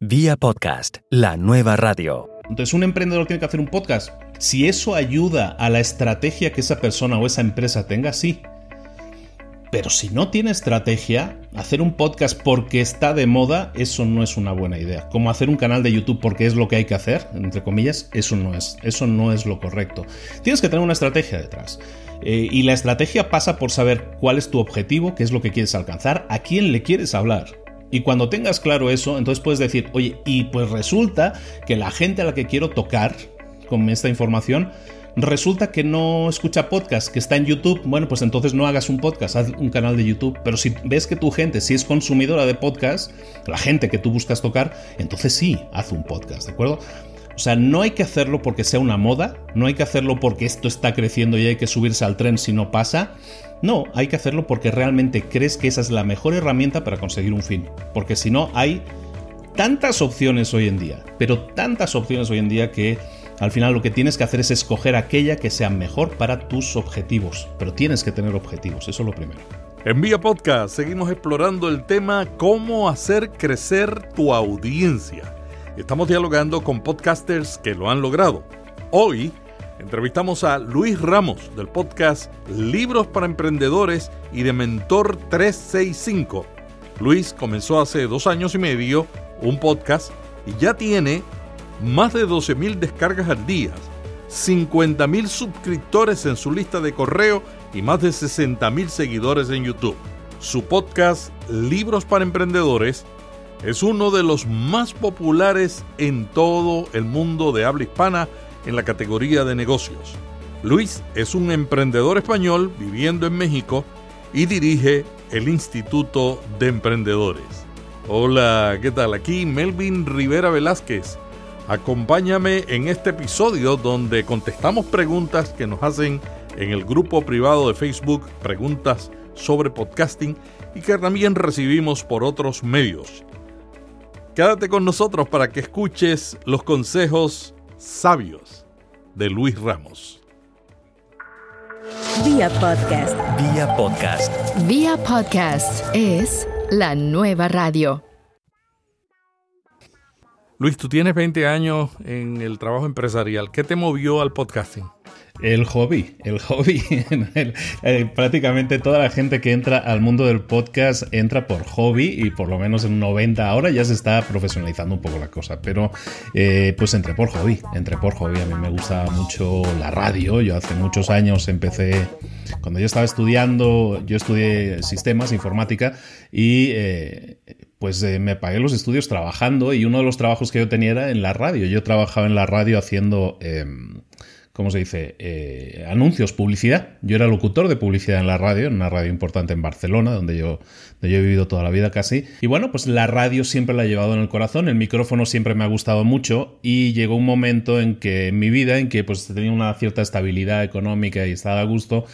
Vía podcast, la nueva radio. Entonces un emprendedor tiene que hacer un podcast. Si eso ayuda a la estrategia que esa persona o esa empresa tenga, sí. Pero si no tiene estrategia, hacer un podcast porque está de moda, eso no es una buena idea. Como hacer un canal de YouTube porque es lo que hay que hacer, entre comillas, eso no es, eso no es lo correcto. Tienes que tener una estrategia detrás. Eh, y la estrategia pasa por saber cuál es tu objetivo, qué es lo que quieres alcanzar, a quién le quieres hablar. Y cuando tengas claro eso, entonces puedes decir, oye, y pues resulta que la gente a la que quiero tocar con esta información resulta que no escucha podcast, que está en YouTube, bueno, pues entonces no hagas un podcast, haz un canal de YouTube. Pero si ves que tu gente si es consumidora de podcast, la gente que tú buscas tocar, entonces sí, haz un podcast, ¿de acuerdo? O sea, no hay que hacerlo porque sea una moda, no hay que hacerlo porque esto está creciendo y hay que subirse al tren si no pasa. No, hay que hacerlo porque realmente crees que esa es la mejor herramienta para conseguir un fin. Porque si no, hay tantas opciones hoy en día, pero tantas opciones hoy en día que al final lo que tienes que hacer es escoger aquella que sea mejor para tus objetivos. Pero tienes que tener objetivos, eso es lo primero. En Vía Podcast seguimos explorando el tema cómo hacer crecer tu audiencia. Estamos dialogando con podcasters que lo han logrado. Hoy entrevistamos a Luis Ramos del podcast Libros para Emprendedores y de Mentor 365. Luis comenzó hace dos años y medio un podcast y ya tiene más de 12.000 descargas al día, 50.000 suscriptores en su lista de correo y más de 60.000 seguidores en YouTube. Su podcast Libros para Emprendedores es uno de los más populares en todo el mundo de habla hispana en la categoría de negocios. Luis es un emprendedor español viviendo en México y dirige el Instituto de Emprendedores. Hola, ¿qué tal? Aquí Melvin Rivera Velázquez. Acompáñame en este episodio donde contestamos preguntas que nos hacen en el grupo privado de Facebook, preguntas sobre podcasting y que también recibimos por otros medios. Quédate con nosotros para que escuches los consejos sabios de Luis Ramos. Vía podcast. Vía podcast. Vía podcast es la nueva radio. Luis, tú tienes 20 años en el trabajo empresarial. ¿Qué te movió al podcasting? El hobby, el hobby. Eh, prácticamente toda la gente que entra al mundo del podcast entra por hobby y por lo menos en 90 ahora ya se está profesionalizando un poco la cosa. Pero eh, pues entré por hobby, entré por hobby. A mí me gusta mucho la radio. Yo hace muchos años empecé, cuando yo estaba estudiando, yo estudié sistemas, informática y... Eh, pues me pagué los estudios trabajando y uno de los trabajos que yo tenía era en la radio. Yo trabajaba en la radio haciendo em, ¿cómo se dice? Eh, anuncios, publicidad. Yo era locutor de publicidad en la radio, en una radio importante en Barcelona, donde yo, he vivido toda la vida casi. Y bueno, pues la radio siempre la he llevado en el corazón, el micrófono siempre me ha gustado mucho y llegó un momento en que en mi vida, en que pues tenía una cierta estabilidad económica y estaba a gusto,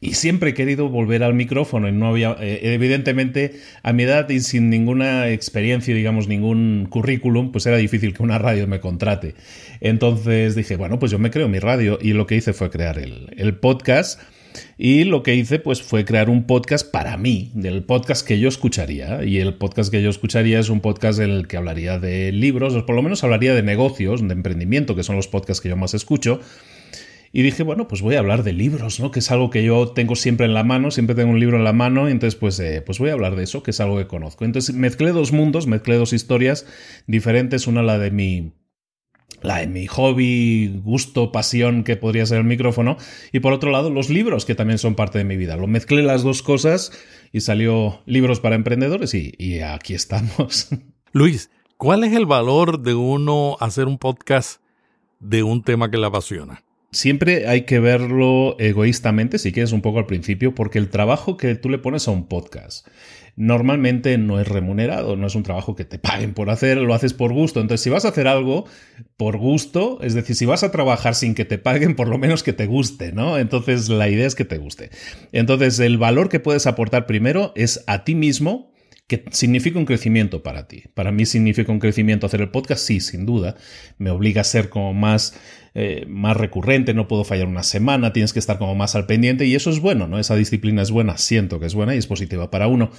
y siempre he querido volver al micrófono y no había, eh, evidentemente, a mi edad y sin ninguna experiencia, digamos, ningún currículum, pues era difícil que una radio me contrate. Entonces dije, bueno, pues yo me creo mi radio y lo que hice fue crear el, el podcast. Y lo que hice pues fue crear un podcast para mí, del podcast que yo escucharía. Y el podcast que yo escucharía es un podcast en el que hablaría de libros, o por lo menos hablaría de negocios, de emprendimiento, que son los podcasts que yo más escucho. Y dije, bueno, pues voy a hablar de libros, ¿no? Que es algo que yo tengo siempre en la mano, siempre tengo un libro en la mano, y entonces pues, eh, pues voy a hablar de eso, que es algo que conozco. Entonces mezclé dos mundos, mezclé dos historias diferentes, una la de mi la de mi hobby, gusto, pasión que podría ser el micrófono, y por otro lado los libros que también son parte de mi vida. Lo mezclé las dos cosas y salió libros para emprendedores y, y aquí estamos. Luis, ¿cuál es el valor de uno hacer un podcast de un tema que le apasiona? Siempre hay que verlo egoístamente, si quieres, un poco al principio, porque el trabajo que tú le pones a un podcast normalmente no es remunerado, no es un trabajo que te paguen por hacer, lo haces por gusto. Entonces, si vas a hacer algo por gusto, es decir, si vas a trabajar sin que te paguen, por lo menos que te guste, ¿no? Entonces, la idea es que te guste. Entonces, el valor que puedes aportar primero es a ti mismo que significa un crecimiento para ti. Para mí significa un crecimiento hacer el podcast, sí, sin duda. Me obliga a ser como más, eh, más recurrente, no puedo fallar una semana, tienes que estar como más al pendiente y eso es bueno, ¿no? Esa disciplina es buena, siento que es buena y es positiva para uno.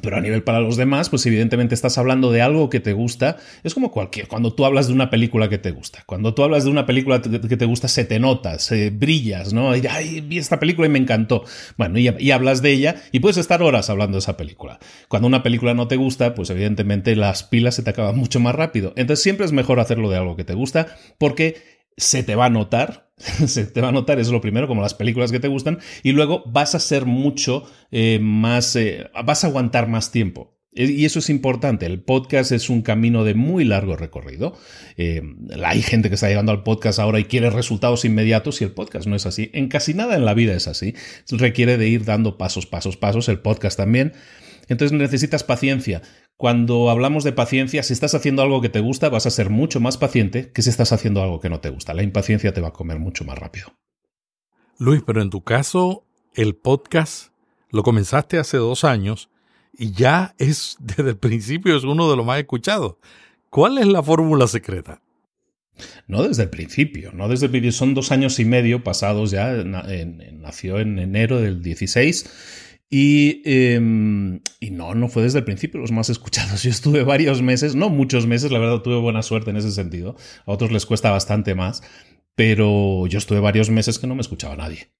Pero a nivel para los demás, pues evidentemente estás hablando de algo que te gusta. Es como cualquier, cuando tú hablas de una película que te gusta. Cuando tú hablas de una película que te gusta, se te nota, se brillas, ¿no? Y, Ay, vi esta película y me encantó. Bueno, y, y, hablas de ella y puedes estar horas hablando de esa película. Cuando una película no te gusta, pues evidentemente las pilas se te acaban mucho más rápido. Entonces siempre es mejor hacerlo de algo que te gusta porque se te va a notar, se te va a notar, eso es lo primero, como las películas que te gustan, y luego vas a ser mucho eh, más, eh, vas a aguantar más tiempo. Y eso es importante. El podcast es un camino de muy largo recorrido. Eh, hay gente que está llegando al podcast ahora y quiere resultados inmediatos y el podcast no es así. En casi nada en la vida es así. Requiere de ir dando pasos, pasos, pasos. El podcast también. Entonces necesitas paciencia. Cuando hablamos de paciencia, si estás haciendo algo que te gusta, vas a ser mucho más paciente que si estás haciendo algo que no te gusta. La impaciencia te va a comer mucho más rápido. Luis, pero en tu caso, el podcast lo comenzaste hace dos años y ya es, desde el principio, es uno de los más escuchados. ¿Cuál es la fórmula secreta? No desde el principio, no desde el principio. Son dos años y medio pasados ya. nació en enero del 16 y, em, y, no, no fue desde el principio los más escuchados. Yo estuve varios meses, no muchos meses, la verdad tuve buena suerte en ese sentido. A otros les cuesta bastante más, pero yo estuve varios meses que no me escuchaba nadie.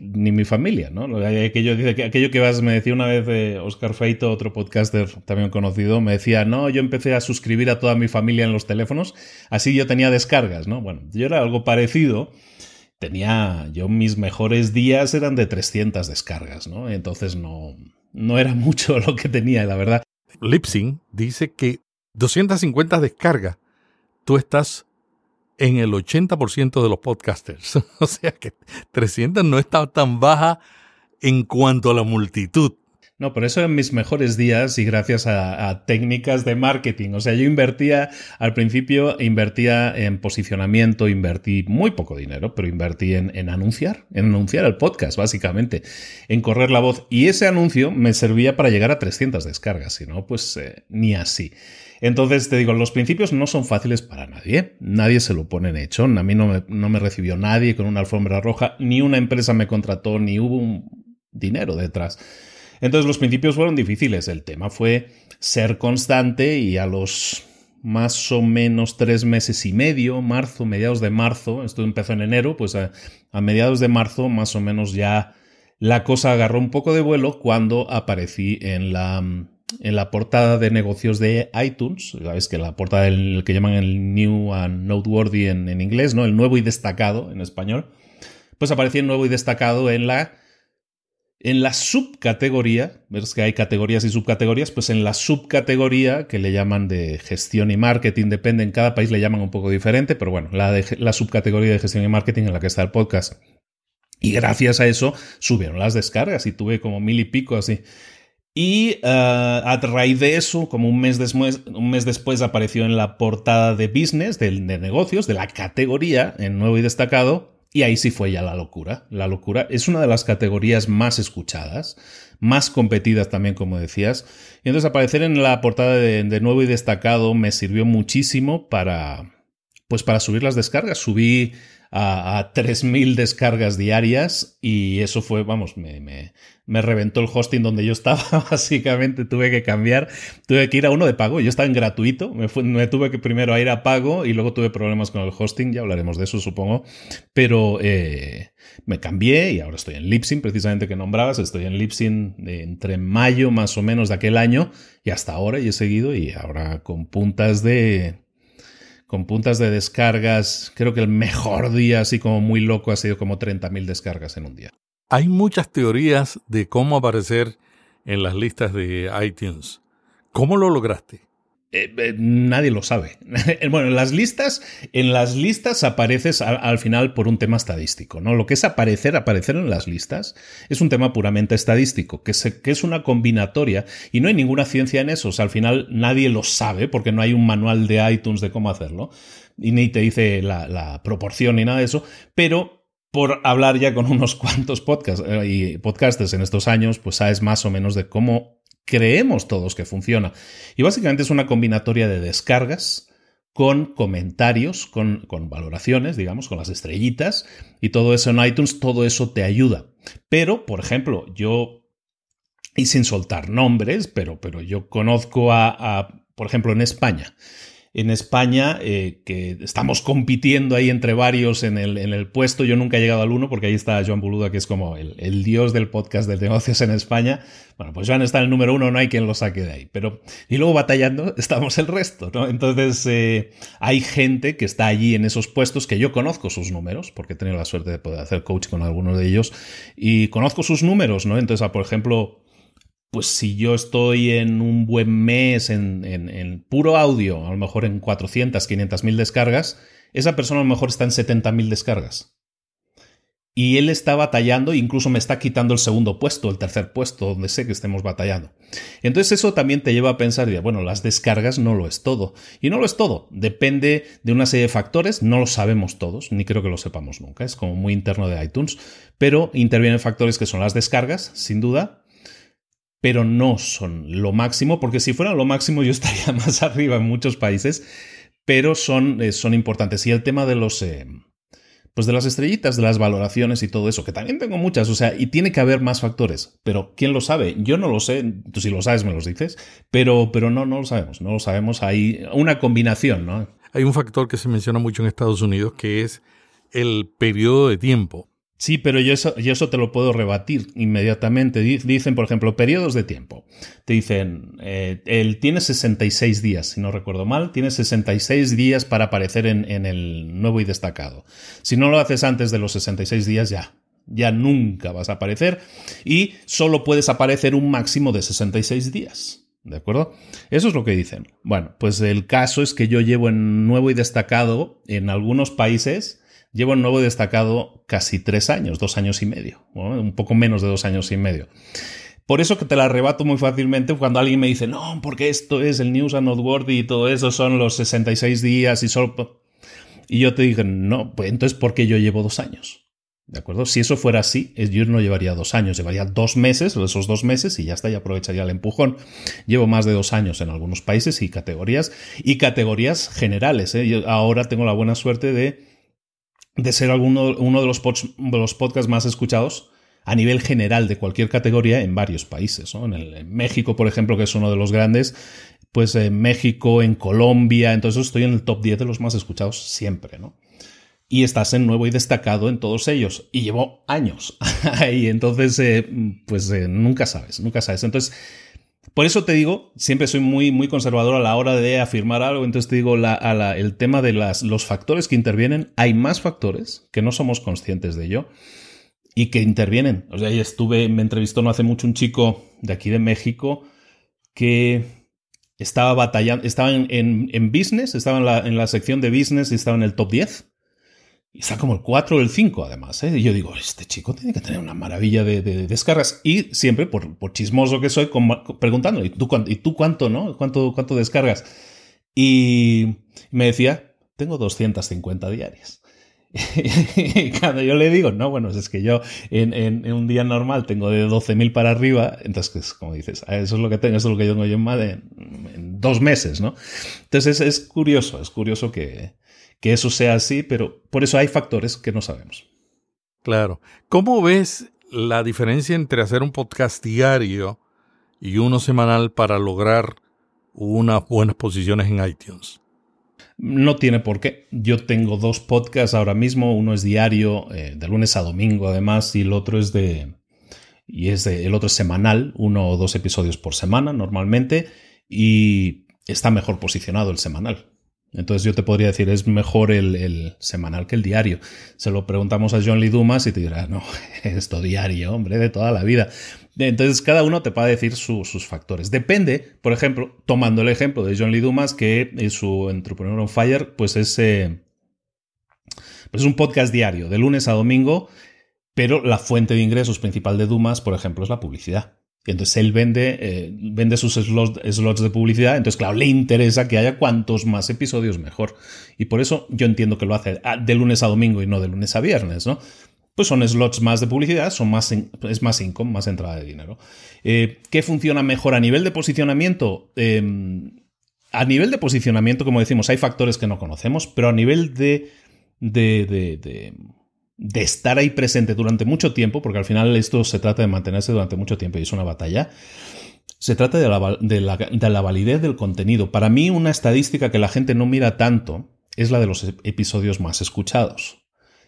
Ni mi familia, ¿no? Aquello, aquello que vas, me decía una vez eh, Oscar Feito, otro podcaster también conocido, me decía, no, yo empecé a suscribir a toda mi familia en los teléfonos, así yo tenía descargas, ¿no? Bueno, yo era algo parecido tenía, yo mis mejores días eran de 300 descargas, ¿no? Entonces no, no era mucho lo que tenía, la verdad. Lipsing dice que 250 descargas, tú estás en el 80% de los podcasters. o sea que 300 no está tan baja en cuanto a la multitud. No, por eso en mis mejores días y gracias a, técnicas de marketing. O sea, yo invertía, al principio invertía en posicionamiento, invertí muy poco dinero, pero invertí en, anunciar, en anunciar el podcast, básicamente, en correr la voz. Y ese anuncio me servía para llegar a 300 descargas, si no, pues eh, ni así. Entonces, te digo, los principios no son fáciles para nadie. Nadie se lo pone en hecho. A mí no me, recibió nadie con una alfombra roja, ni una empresa me contrató, ni hubo dinero detrás. Entonces los principios fueron difíciles. El tema fue ser constante y a los más o menos tres meses y medio, marzo, mediados de marzo, esto empezó en enero, pues a, mediados de marzo más o menos ya la cosa agarró un poco de vuelo cuando aparecí en la, en la portada de negocios de iTunes, sabes que la portada del que llaman el New and Noteworthy en, en inglés, ¿no? El nuevo y destacado en español, pues aparecía el nuevo y destacado en la en la subcategoría, ves que hay categorías y subcategorías, pues en la subcategoría que le llaman de gestión y marketing, depende, en cada país le llaman un poco diferente, pero bueno, la, la subcategoría de gestión y marketing en la que está el podcast. Y gracias a eso subieron las descargas y tuve como mil y pico así. Y uh, a raíz de eso, como un mes, después, un mes después apareció en la portada de business, de, de negocios, de la categoría, en nuevo y destacado, y ahí sí fue ya la locura. La locura es una de las categorías más escuchadas, más competidas también, como decías. Y entonces aparecer en la portada de, nuevo y destacado me sirvió muchísimo para, pues para subir las descargas. Subí a, a 3.000 descargas diarias y eso fue, vamos, me, me, me reventó el hosting donde yo estaba, básicamente tuve que cambiar, tuve que ir a uno de pago, yo estaba en gratuito, me, tuve que primero ir a pago y luego tuve problemas con el hosting, ya hablaremos de eso supongo, pero eh, me cambié y ahora estoy en Lipsyn, precisamente que nombrabas, estoy en Lipsyn entre mayo más o menos de aquel año y hasta ahora y he seguido y ahora con puntas de con puntas de descargas, creo que el mejor día así como muy loco ha sido como 30.000 descargas en un día. Hay muchas teorías de cómo aparecer en las listas de iTunes. ¿Cómo lo lograste? Eh, eh, nadie lo sabe. bueno, en las listas, en las listas apareces al, final por un tema estadístico, ¿no? Lo que es aparecer, aparecer en las listas, es un tema puramente estadístico, que, que es una combinatoria y no hay ninguna ciencia en eso. O sea, al final nadie lo sabe porque no hay un manual de iTunes de cómo hacerlo y ni te dice la, la proporción ni nada de eso, pero por hablar ya con unos cuantos podcasts eh, y podcasters en estos años, pues sabes más o menos de cómo creemos todos que funciona. Y básicamente es una combinatoria de descargas con comentarios, con, con, valoraciones, digamos, con las estrellitas, y todo eso en iTunes, todo eso te ayuda. Pero, por ejemplo, yo y sin soltar nombres, pero, pero yo conozco a, por ejemplo, en España. En España, eh, que estamos compitiendo ahí entre varios en el, en el, puesto. Yo nunca he llegado al uno porque ahí está Joan Boluda, que es como el, el, dios del podcast de negocios en España. Bueno, pues Joan está en el número uno, no hay quien lo saque de ahí. Pero, y luego batallando estamos el resto, ¿no? Entonces, eh, hay gente que está allí en esos puestos que yo conozco sus números, porque he tenido la suerte de poder hacer coach con algunos de ellos, y conozco sus números, ¿no? Entonces, por ejemplo, pues si yo estoy en un buen mes en, puro audio, a lo mejor en 400, 500 mil descargas, esa persona a lo mejor está en 70 mil descargas. Y él está batallando, incluso me está quitando el segundo puesto, el tercer puesto, donde sé que estemos batallando. Entonces eso también te lleva a pensar, bueno, las descargas no lo es todo. Y no lo es todo, depende de una serie de factores, no lo sabemos todos, ni creo que lo sepamos nunca, es como muy interno de iTunes, pero intervienen factores que son las descargas, sin duda, pero no son lo máximo, porque si fueran lo máximo yo estaría más arriba en muchos países, pero son, eh, son importantes. Y el tema de los... Eh, pues de las estrellitas, de las valoraciones y todo eso, que también tengo muchas, o sea, y tiene que haber más factores, pero ¿quién lo sabe? Yo no lo sé, tú si lo sabes me los dices, pero, pero no, no lo sabemos, no lo sabemos, hay una combinación, ¿no? Hay un factor que se menciona mucho en Estados Unidos que es el periodo de tiempo. Sí, pero yo eso, eso, te lo puedo rebatir inmediatamente. Dicen, por ejemplo, periodos de tiempo. Te dicen, eh, él tiene 66 días, si no recuerdo mal, tiene 66 días para aparecer en, en, el nuevo y destacado. Si no lo haces antes de los 66 días, ya. Ya nunca vas a aparecer y solo puedes aparecer un máximo de 66 días. ¿De acuerdo? Eso es lo que dicen. Bueno, pues el caso es que yo llevo en nuevo y destacado en algunos países Llevo en nuevo destacado casi tres años, dos años y medio, un poco menos de dos años y medio. Por eso que te la arrebato muy fácilmente cuando alguien me dice, no, porque esto es el News and Noteworthy y todo eso son los 66 días y solo... Y yo te digo, no, pues entonces, ¿por qué yo llevo dos años? ¿De acuerdo? Si eso fuera así, yo no llevaría dos años, llevaría dos meses, esos dos meses, y ya está, y aprovecharía el empujón. Llevo más de dos años en algunos países y categorías, y categorías generales. ¿eh? Yo ahora tengo la buena suerte de de ser alguno, uno de los, podcasts más escuchados a nivel general de cualquier categoría en varios países. En, el, México, por ejemplo, que es uno de los grandes, pues en México, en Colombia, entonces estoy en el top 10 de los más escuchados siempre, ¿no? Y estás en nuevo y destacado en todos ellos. Y llevo años ahí, entonces, eh, pues eh, nunca sabes, nunca sabes. Entonces, por eso te digo, siempre soy muy, muy conservador a la hora de afirmar algo, entonces te digo, el tema de las, los factores que intervienen, hay más factores que no somos conscientes de ello y que intervienen. O sea, ahí estuve, me entrevistó no hace mucho un chico de aquí de México que estaba batallando, estaba en, en, business, estaba en la, en la sección de business y estaba en el top 10 y está como el 4 o el 5 además. ¿eh? Y yo digo, este chico tiene que tener una maravilla de, descargas. Y siempre, por, por, chismoso que soy, preguntando, ¿y tú, ¿y tú cuánto, no? ¿Cuánto, ¿Cuánto descargas? Y me decía, tengo 250 diarias. y cuando yo le digo, no, bueno, es que yo en, en, un día normal tengo de 12.000 para arriba, entonces, como dices, eso es lo que tengo, eso es lo que yo tengo yo en de en dos meses, ¿no? Entonces es curioso, es curioso que, que eso sea así, pero por eso hay factores que no sabemos. Claro. ¿Cómo ves la diferencia entre hacer un podcast diario y uno semanal para lograr unas buenas posiciones en iTunes? No tiene por qué. Yo tengo dos podcasts ahora mismo. Uno es diario, eh, de lunes a domingo, además, y el otro es de. Y es de, el otro es semanal, uno o dos episodios por semana, normalmente. Y está mejor posicionado el semanal. Entonces yo te podría decir, es mejor el, semanal que el diario. Se lo preguntamos a John Lee Dumas y te dirá, no, esto diario, hombre, de toda la vida. Entonces cada uno te va a decir sus factores. Depende, por ejemplo, tomando el ejemplo de John Lee Dumas, que es su Entrepreneur on Fire, pues es, eh, pues es un podcast diario, de lunes a domingo, pero la fuente de ingresos principal de Dumas, por ejemplo, es la publicidad. Y entonces él vende, eh, vende sus slots, slots, de publicidad. Entonces, claro, le interesa que haya cuantos más episodios mejor. Y por eso yo entiendo que lo hace ah, de lunes a domingo y no de lunes a viernes, ¿no? Pues son slots más de publicidad, son más es más income, más entrada de dinero. Eh, ¿Qué funciona mejor a nivel de posicionamiento? Em, a nivel de posicionamiento, como decimos, hay factores que no conocemos, pero a nivel de, de, estar ahí presente durante mucho tiempo, porque al final esto se trata de mantenerse durante mucho tiempo y es una batalla, se trata de la, de la, validez del contenido. Para mí, una estadística que la gente no mira tanto es la de los episodios más escuchados.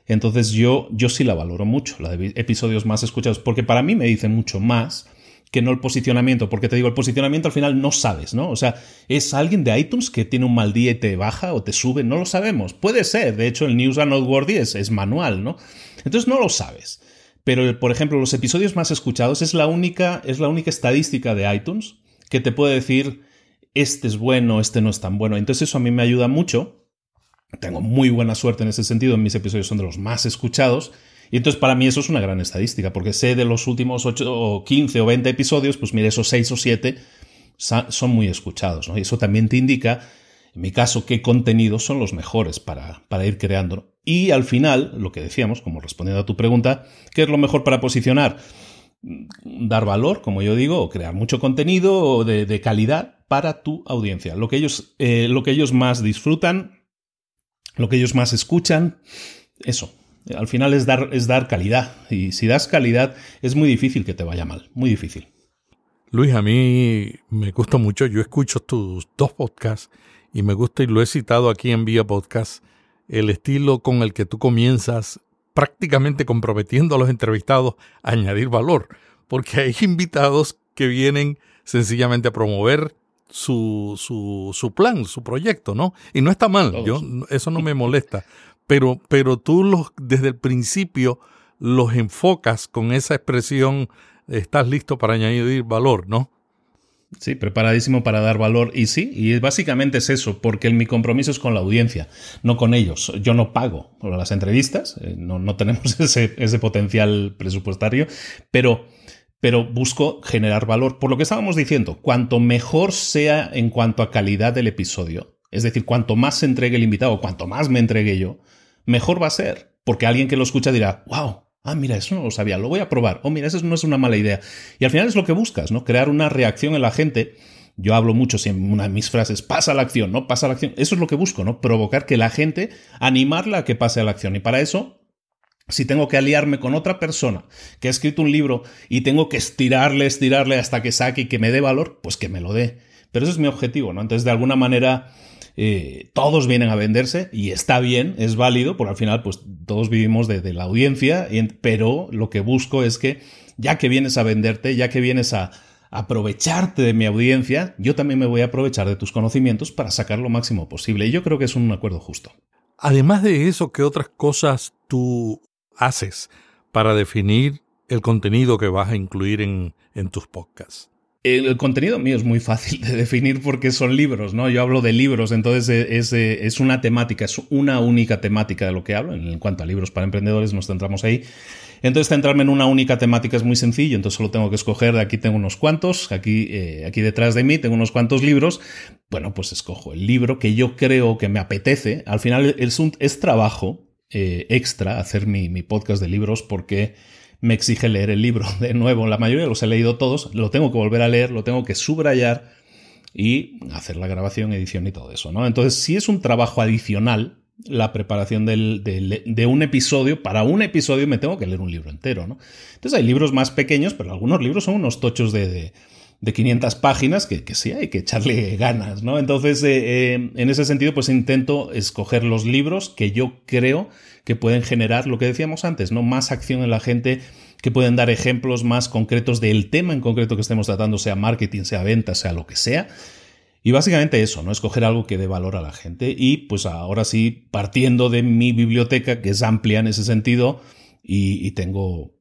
Entonces yo, yo sí la valoro mucho, la de episodios más escuchados, porque para mí me dicen mucho más que no el posicionamiento, porque te digo, el posicionamiento al final no sabes, ¿no? O sea, es alguien de iTunes que tiene un mal día y te baja o te sube, no lo sabemos. Puede ser, de hecho el News and Noteworthy es, es manual, ¿no? Entonces no lo sabes. Pero, por ejemplo, los episodios más escuchados es la única, es la única estadística de iTunes que te puede decir este es bueno, este no es tan bueno. Entonces eso a mí me ayuda mucho. Tengo muy buena suerte en ese sentido, mis episodios son de los más escuchados y entonces para mí eso es una gran estadística, porque sé de los últimos 8 o 15 o 20 episodios, pues mire, esos 6 o 7 son muy escuchados, ¿no? Y eso también te indica, en mi caso, qué contenidos son los mejores para, para ir creando. Y al final, lo que decíamos, como respondiendo a tu pregunta, ¿qué es lo mejor para posicionar? Dar valor, como yo digo, o crear mucho contenido de, calidad para tu audiencia. Lo que ellos, eh, lo que ellos más disfrutan, lo que ellos más escuchan, eso, al final es dar, es dar calidad. Y si das calidad, es muy difícil que te vaya mal. Muy difícil. Luis, a mí me gusta mucho. Yo escucho tus dos podcasts y me gusta, y lo he citado aquí en Vía Podcast, el estilo con el que tú comienzas prácticamente comprometiendo a los entrevistados a añadir valor. Porque hay invitados que vienen sencillamente a promover su, su, su, plan, su proyecto, ¿no? Y no está mal, yo, eso no me molesta pero, pero tú los, desde el principio los enfocas con esa expresión, estás listo para añadir valor, ¿no? Sí, preparadísimo para dar valor. Y sí, y básicamente es eso, porque mi compromiso es con la audiencia, no con ellos. Yo no pago las entrevistas, eh, no, no tenemos ese, ese, potencial presupuestario, pero, pero busco generar valor. Por lo que estábamos diciendo, cuanto mejor sea en cuanto a calidad del episodio, es decir, cuanto más se entregue el invitado, cuanto más me entregue yo, mejor va a ser. Porque alguien que lo escucha dirá, wow, ah, mira, eso no lo sabía, lo voy a probar. Oh, mira, eso no es una mala idea. Y al final es lo que buscas, ¿no? Crear una reacción en la gente. Yo hablo mucho en una de mis frases, pasa la acción, ¿no? Pasa la acción. Eso es lo que busco, ¿no? Provocar que la gente, animarla a que pase a la acción. Y para eso, si tengo que aliarme con otra persona que ha escrito un libro y tengo que estirarle, estirarle hasta que saque y que me dé valor, pues que me lo dé. Pero eso es mi objetivo, ¿no? Entonces, de alguna manera, eh, todos vienen a venderse y está bien, es válido, porque al final pues todos vivimos de, la audiencia, pero lo que busco es que ya que vienes a venderte, ya que vienes a aprovecharte de mi audiencia, yo también me voy a aprovechar de tus conocimientos para sacar lo máximo posible. Y yo creo que es un acuerdo justo. Además de eso, ¿qué otras cosas tú haces para definir el contenido que vas a incluir en, en tus podcasts? El contenido mío es muy fácil de definir porque son libros, ¿no? Yo hablo de libros, entonces eh, es, eh, es, una temática, es una única temática de lo que hablo. En cuanto a libros para emprendedores, nos centramos ahí. Entonces, centrarme en una única temática es muy sencillo, entonces solo tengo que escoger, aquí tengo unos cuantos, aquí, eh, aquí detrás de mí tengo unos cuantos libros. Bueno, pues escojo el libro que yo creo que me apetece. Al final es, un, es trabajo extra hacer mi, mi podcast de libros porque me exige leer el libro de nuevo. La mayoría los he leído todos, lo tengo que volver a leer, lo tengo que subrayar y hacer la grabación, edición y todo eso, ¿no? Entonces, si es un trabajo adicional, la preparación de un episodio, para un episodio me tengo que leer un libro entero, ¿no? Entonces hay libros más pequeños, pero algunos libros son unos tochos de, de 500 páginas que, que, sí hay que echarle ganas, ¿no? Entonces, eh, eh, en ese sentido, pues intento escoger los libros que yo creo que pueden generar lo que decíamos antes, ¿no? Más acción en la gente, que pueden dar ejemplos más concretos del tema en concreto que estemos tratando, sea marketing, sea venta, sea lo que sea. Y básicamente eso, ¿no? Escoger algo que dé valor a la gente. Y pues ahora sí, partiendo de mi biblioteca, que es amplia en ese sentido, y, tengo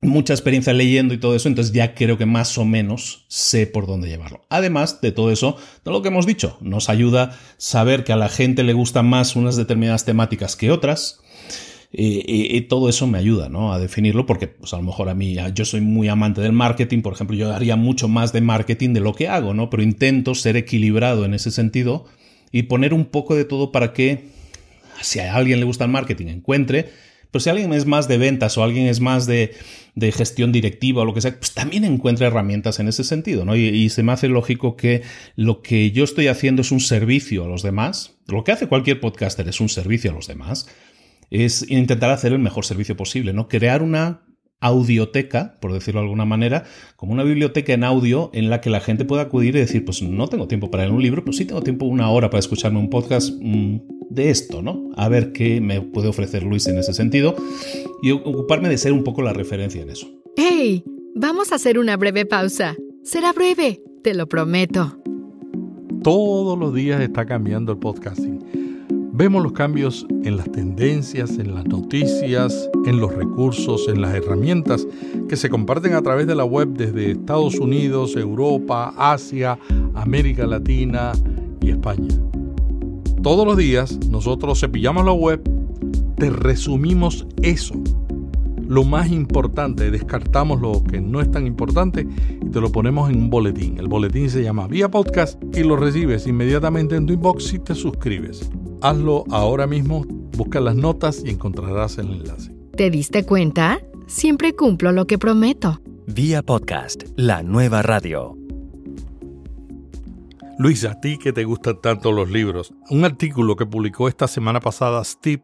mucha experiencia leyendo y todo eso, entonces ya creo que más o menos sé por dónde llevarlo. Además de todo eso, de lo que hemos dicho, nos ayuda saber que a la gente le gustan más unas determinadas temáticas que otras. Y, todo eso me ayuda ¿no? a definirlo porque pues a lo mejor a mí yo soy muy amante del marketing, por ejemplo, yo haría mucho más de marketing de lo que hago, ¿no? pero intento ser equilibrado en ese sentido y poner un poco de todo para que si a alguien le gusta el marketing encuentre pero si alguien es más de ventas o alguien es más de, gestión directiva o lo que sea, pues también encuentra herramientas en ese sentido, ¿no? Y, se me hace lógico que lo que yo estoy haciendo es un servicio a los demás. Lo que hace cualquier podcaster es un servicio a los demás. Es intentar hacer el mejor servicio posible, ¿no? Crear una audioteca, por decirlo de alguna manera, como una biblioteca en audio en la que la gente pueda acudir y decir, pues no tengo tiempo para leer un libro, pues sí tengo tiempo una hora para escucharme un podcast mm, de esto, ¿no? A ver qué me puede ofrecer Luis en ese sentido y ocuparme de ser un poco la referencia en eso. ¡Hey! Vamos a hacer una breve pausa. Será breve, te lo prometo. Todos los días está cambiando el podcasting Vemos los cambios en las tendencias, en las noticias, en los recursos, en las herramientas que se comparten a través de la web desde Estados Unidos, Europa, Asia, América Latina y España. Todos los días nosotros cepillamos la web, te resumimos eso, lo más importante, descartamos lo que no es tan importante y te lo ponemos en un boletín. El boletín se llama Vía Podcast y lo recibes inmediatamente en tu inbox si te suscribes. Hazlo ahora mismo, busca las notas y encontrarás el enlace. ¿Te diste cuenta? Siempre cumplo lo que prometo. Vía podcast, la nueva radio. Luis, a ti que te gustan tanto los libros, un artículo que publicó esta semana pasada Steve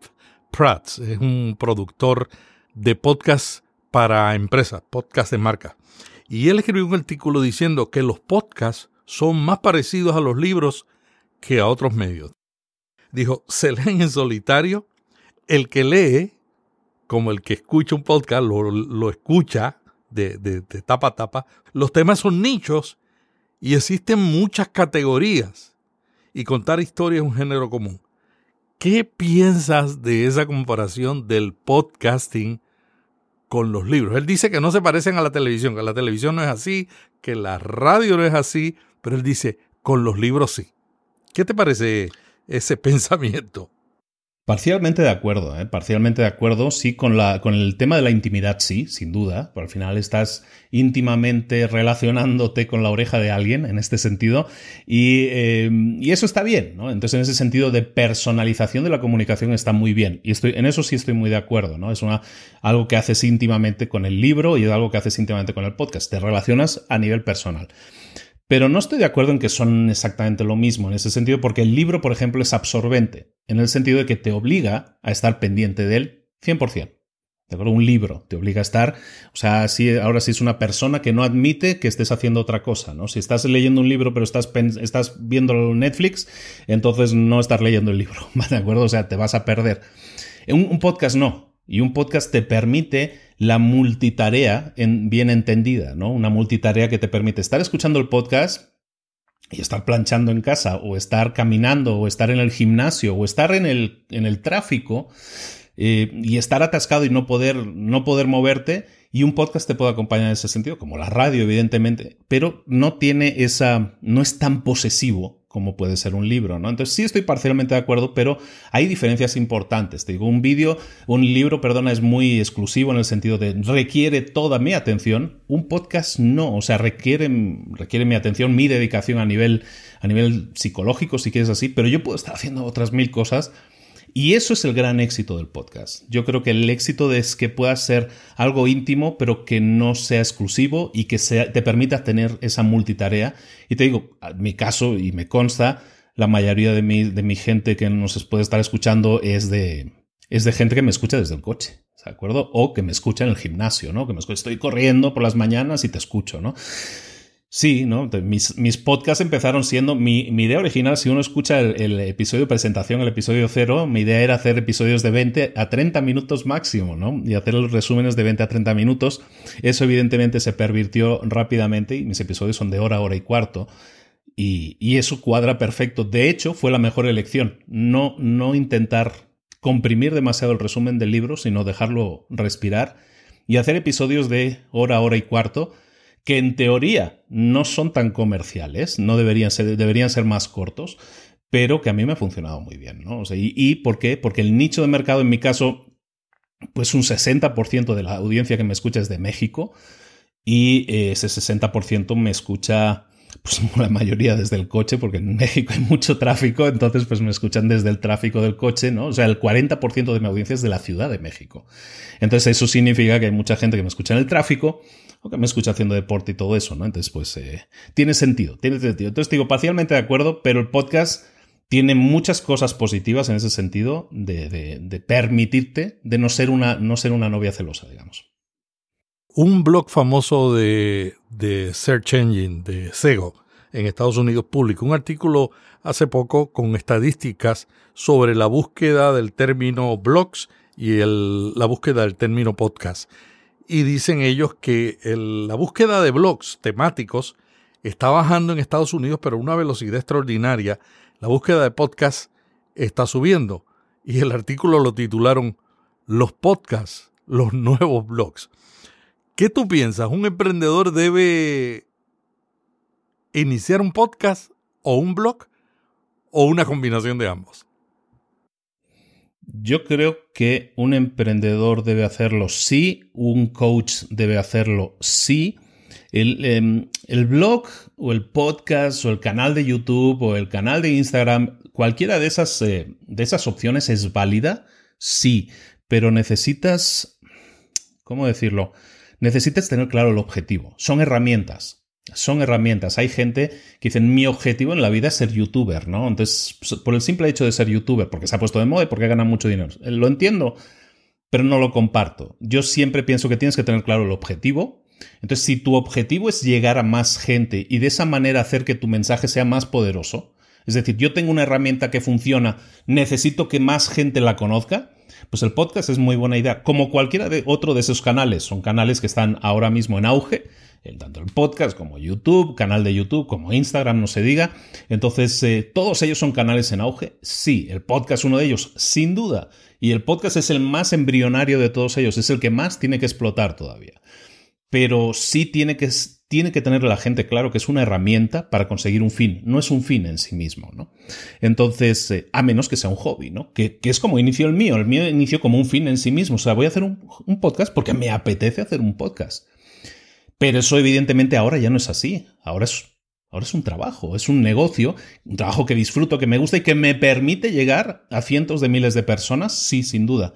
Pratt, es un productor de podcast para empresas, podcast de marca. Y él escribió un artículo diciendo que los podcasts son más parecidos a los libros que a otros medios dijo, se leen en solitario. El que lee, como el que escucha un podcast, lo, escucha de, de, tapa a tapa. Los temas son nichos y existen muchas categorías. Y contar historia es un género común. ¿Qué piensas de esa comparación del podcasting con los libros? Él dice que no se parecen a la televisión, que la televisión no es así, que la radio no es así, pero él dice, con los libros sí. ¿Qué te parece ese pensamiento. Parcialmente de acuerdo, ¿eh? parcialmente de acuerdo, sí, con, la, con el tema de la intimidad, sí, sin duda, pero al final estás íntimamente relacionándote con la oreja de alguien en este sentido y, em, y, eso está bien, ¿no? Entonces en ese sentido de personalización de la comunicación está muy bien y estoy, en eso sí estoy muy de acuerdo, ¿no? Es una, algo que haces íntimamente con el libro y es algo que haces íntimamente con el podcast, te relacionas a nivel personal. Pero no estoy de acuerdo en que son exactamente lo mismo en ese sentido, porque el libro, por ejemplo, es absorbente, en el sentido de que te obliga a estar pendiente de él 100%. ¿De acuerdo? Un libro te obliga a estar, o sea, ahora si es una persona que no admite que estés haciendo otra cosa, ¿no? Si estás leyendo un libro pero estás, estás viendo Netflix, entonces no estás leyendo el libro, ¿de acuerdo? O sea, te vas a perder. un podcast no, y un podcast te permite la multitarea en, bien entendida, ¿no? Una multitarea que te permite estar escuchando el podcast y estar planchando en casa, o estar caminando, o estar en el gimnasio, o estar en el, en el tráfico, eh, y estar atascado y no poder, no poder moverte. Y un podcast te puede acompañar en ese sentido, como la radio, evidentemente, pero no tiene esa, no es tan posesivo como puede ser un libro, ¿no? Entonces sí estoy parcialmente de acuerdo, pero hay diferencias importantes. Te digo, un vídeo, un libro, perdona, es muy exclusivo en el sentido de requiere toda mi atención. Un podcast no, o sea, requiere, requiere mi atención, mi dedicación a nivel, a nivel psicológico, si quieres así, pero yo puedo estar haciendo otras mil cosas y eso es el gran éxito del podcast. Yo creo que el éxito es que pueda ser algo íntimo, pero que no sea exclusivo y que te permita tener esa multitarea. Y te digo, en mi caso, y me consta, la mayoría de mi, gente que nos puede estar escuchando es de, es de gente que me escucha desde el coche. ¿De acuerdo? O que me escucha en el gimnasio, ¿no? Que me escucha, estoy corriendo por las mañanas y te escucho, ¿no? Sí, ¿no? Mis, mis, podcasts empezaron siendo. Mi, idea original, si uno escucha el, episodio de presentación, el episodio cero, mi idea era hacer episodios de 20 a 30 minutos máximo, ¿no? Y hacer los resúmenes de 20 a 30 minutos. Eso, evidentemente, se pervirtió rápidamente y mis episodios son de hora, hora y cuarto. Y, y eso cuadra perfecto. De hecho, fue la mejor elección. No, no intentar comprimir demasiado el resumen del libro, sino dejarlo respirar y hacer episodios de hora, hora y cuarto que en teoría no son tan comerciales, no deberían ser, deberían ser más cortos, pero que a mí me ha funcionado muy bien, ¿no? y, y, por qué? Porque el nicho de mercado, en mi caso, pues un 60% de la audiencia que me escucha es de México y ese 60% me escucha pues la mayoría desde el coche, porque en México hay mucho tráfico, entonces pues me escuchan desde el tráfico del coche, ¿no? O sea, el 40% de mi audiencia es de la Ciudad de México. Entonces eso significa que hay mucha gente que me escucha en el tráfico o que me escucha haciendo deporte y todo eso, ¿no? Entonces pues eh, tiene sentido, tiene sentido. Entonces digo, parcialmente de acuerdo, pero el podcast tiene muchas cosas positivas en ese sentido de, permitirte de no ser, una, no ser una novia celosa, digamos. Un blog famoso de, de Search Engine, de SEGO, en Estados Unidos publicó un artículo hace poco con estadísticas sobre la búsqueda del término blogs y la búsqueda del término podcast. Y dicen ellos que la búsqueda de blogs temáticos está bajando en Estados Unidos, pero a una velocidad extraordinaria. La búsqueda de podcast está subiendo. Y el artículo lo titularon Los podcasts, los nuevos blogs. ¿Qué tú piensas? ¿Un emprendedor debe iniciar un podcast o un blog o una combinación de ambos? Yo creo que un emprendedor debe hacerlo sí, un coach debe hacerlo sí. Em, el, blog o el podcast o el canal de YouTube o el canal de Instagram, cualquiera de esas, eh, de esas opciones es válida, sí, pero necesitas, ¿cómo decirlo? Necesitas tener claro el objetivo. Son herramientas son herramientas. Hay gente que dice, mi objetivo en la vida es ser youtuber, ¿no? Entonces, por el simple hecho de ser youtuber, porque se ha puesto de moda y porque gana mucho dinero. Eh, lo entiendo, pero no lo comparto. Yo siempre pienso que tienes que tener claro el objetivo. Entonces, si tu objetivo es llegar a más gente y de esa manera hacer que tu mensaje sea más poderoso, es decir, yo tengo una herramienta que funciona, necesito que más gente la conozca, pues el podcast es muy buena idea. Como cualquiera de otro de esos canales, son canales que están ahora mismo en auge tanto el podcast como YouTube, canal de YouTube, como Instagram, no se diga. Entonces, eh, ¿todos ellos son canales en auge? Sí, el podcast es uno de ellos, sin duda. Y el podcast es el más embrionario de todos ellos, es el que más tiene que explotar todavía. Pero sí tiene que, tiene que tener la gente claro que es una herramienta para conseguir un fin, no es un fin en sí mismo, ¿no? Entonces, eh, a menos que sea un hobby, ¿no? Que, es como inició el mío, el mío inició como un fin en sí mismo, o sea, voy a hacer un podcast porque me apetece hacer un podcast. Pero eso evidentemente ahora ya no es así. Ahora es, ahora es un trabajo, es un negocio, un trabajo que disfruto, que me gusta y que me permite llegar a cientos de miles de personas, sí, sin duda.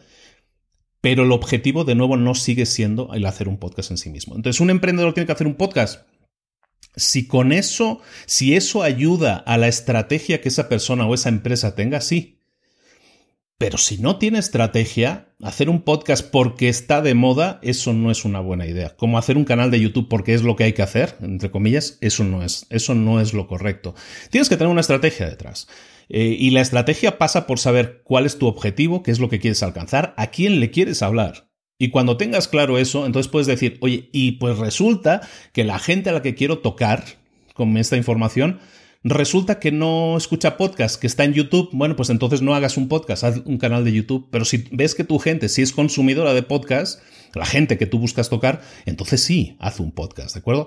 Pero el objetivo, de nuevo, no sigue siendo el hacer un podcast en sí mismo. Entonces, un emprendedor tiene que hacer un podcast. Si con eso, si eso ayuda a la estrategia que esa persona o esa empresa tenga, sí. Pero si no tiene estrategia, hacer un podcast porque está de moda, eso no es una buena idea. Como hacer un canal de YouTube porque es lo que hay que hacer, entre comillas, eso no es, eso no es lo correcto. Tienes que tener una estrategia detrás. Eh, y la estrategia pasa por saber cuál es tu objetivo, qué es lo que quieres alcanzar, a quién le quieres hablar. Y cuando tengas claro eso, entonces puedes decir, oye, y pues resulta que la gente a la que quiero tocar con esta información resulta que no escucha podcast, que está en YouTube, bueno, pues entonces no hagas un podcast, haz un canal de YouTube. Pero si ves que tu gente si es consumidora de podcast, la gente que tú buscas tocar, entonces sí, haz un podcast, ¿de acuerdo?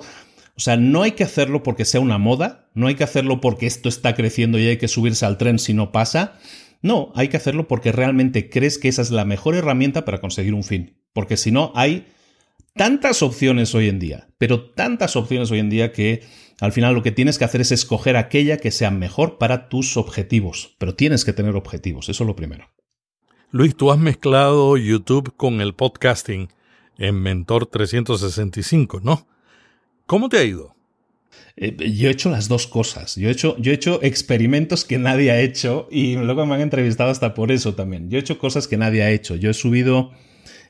O sea, no hay que hacerlo porque sea una moda, no hay que hacerlo porque esto está creciendo y hay que subirse al tren si no pasa. No, hay que hacerlo porque realmente crees que esa es la mejor herramienta para conseguir un fin. Porque si no, hay tantas opciones hoy en día, pero tantas opciones hoy en día que al final lo que tienes que hacer es escoger aquella que sea mejor para tus objetivos, pero tienes que tener objetivos, eso es lo primero. Luis, tú has mezclado YouTube con el podcasting en Mentor 365, ¿no? ¿Cómo te ha ido? Eh, yo he hecho las dos cosas. Yo he hecho, yo he hecho experimentos que nadie ha hecho y luego me han entrevistado hasta por eso también. Yo he hecho cosas que nadie ha hecho. Yo he subido,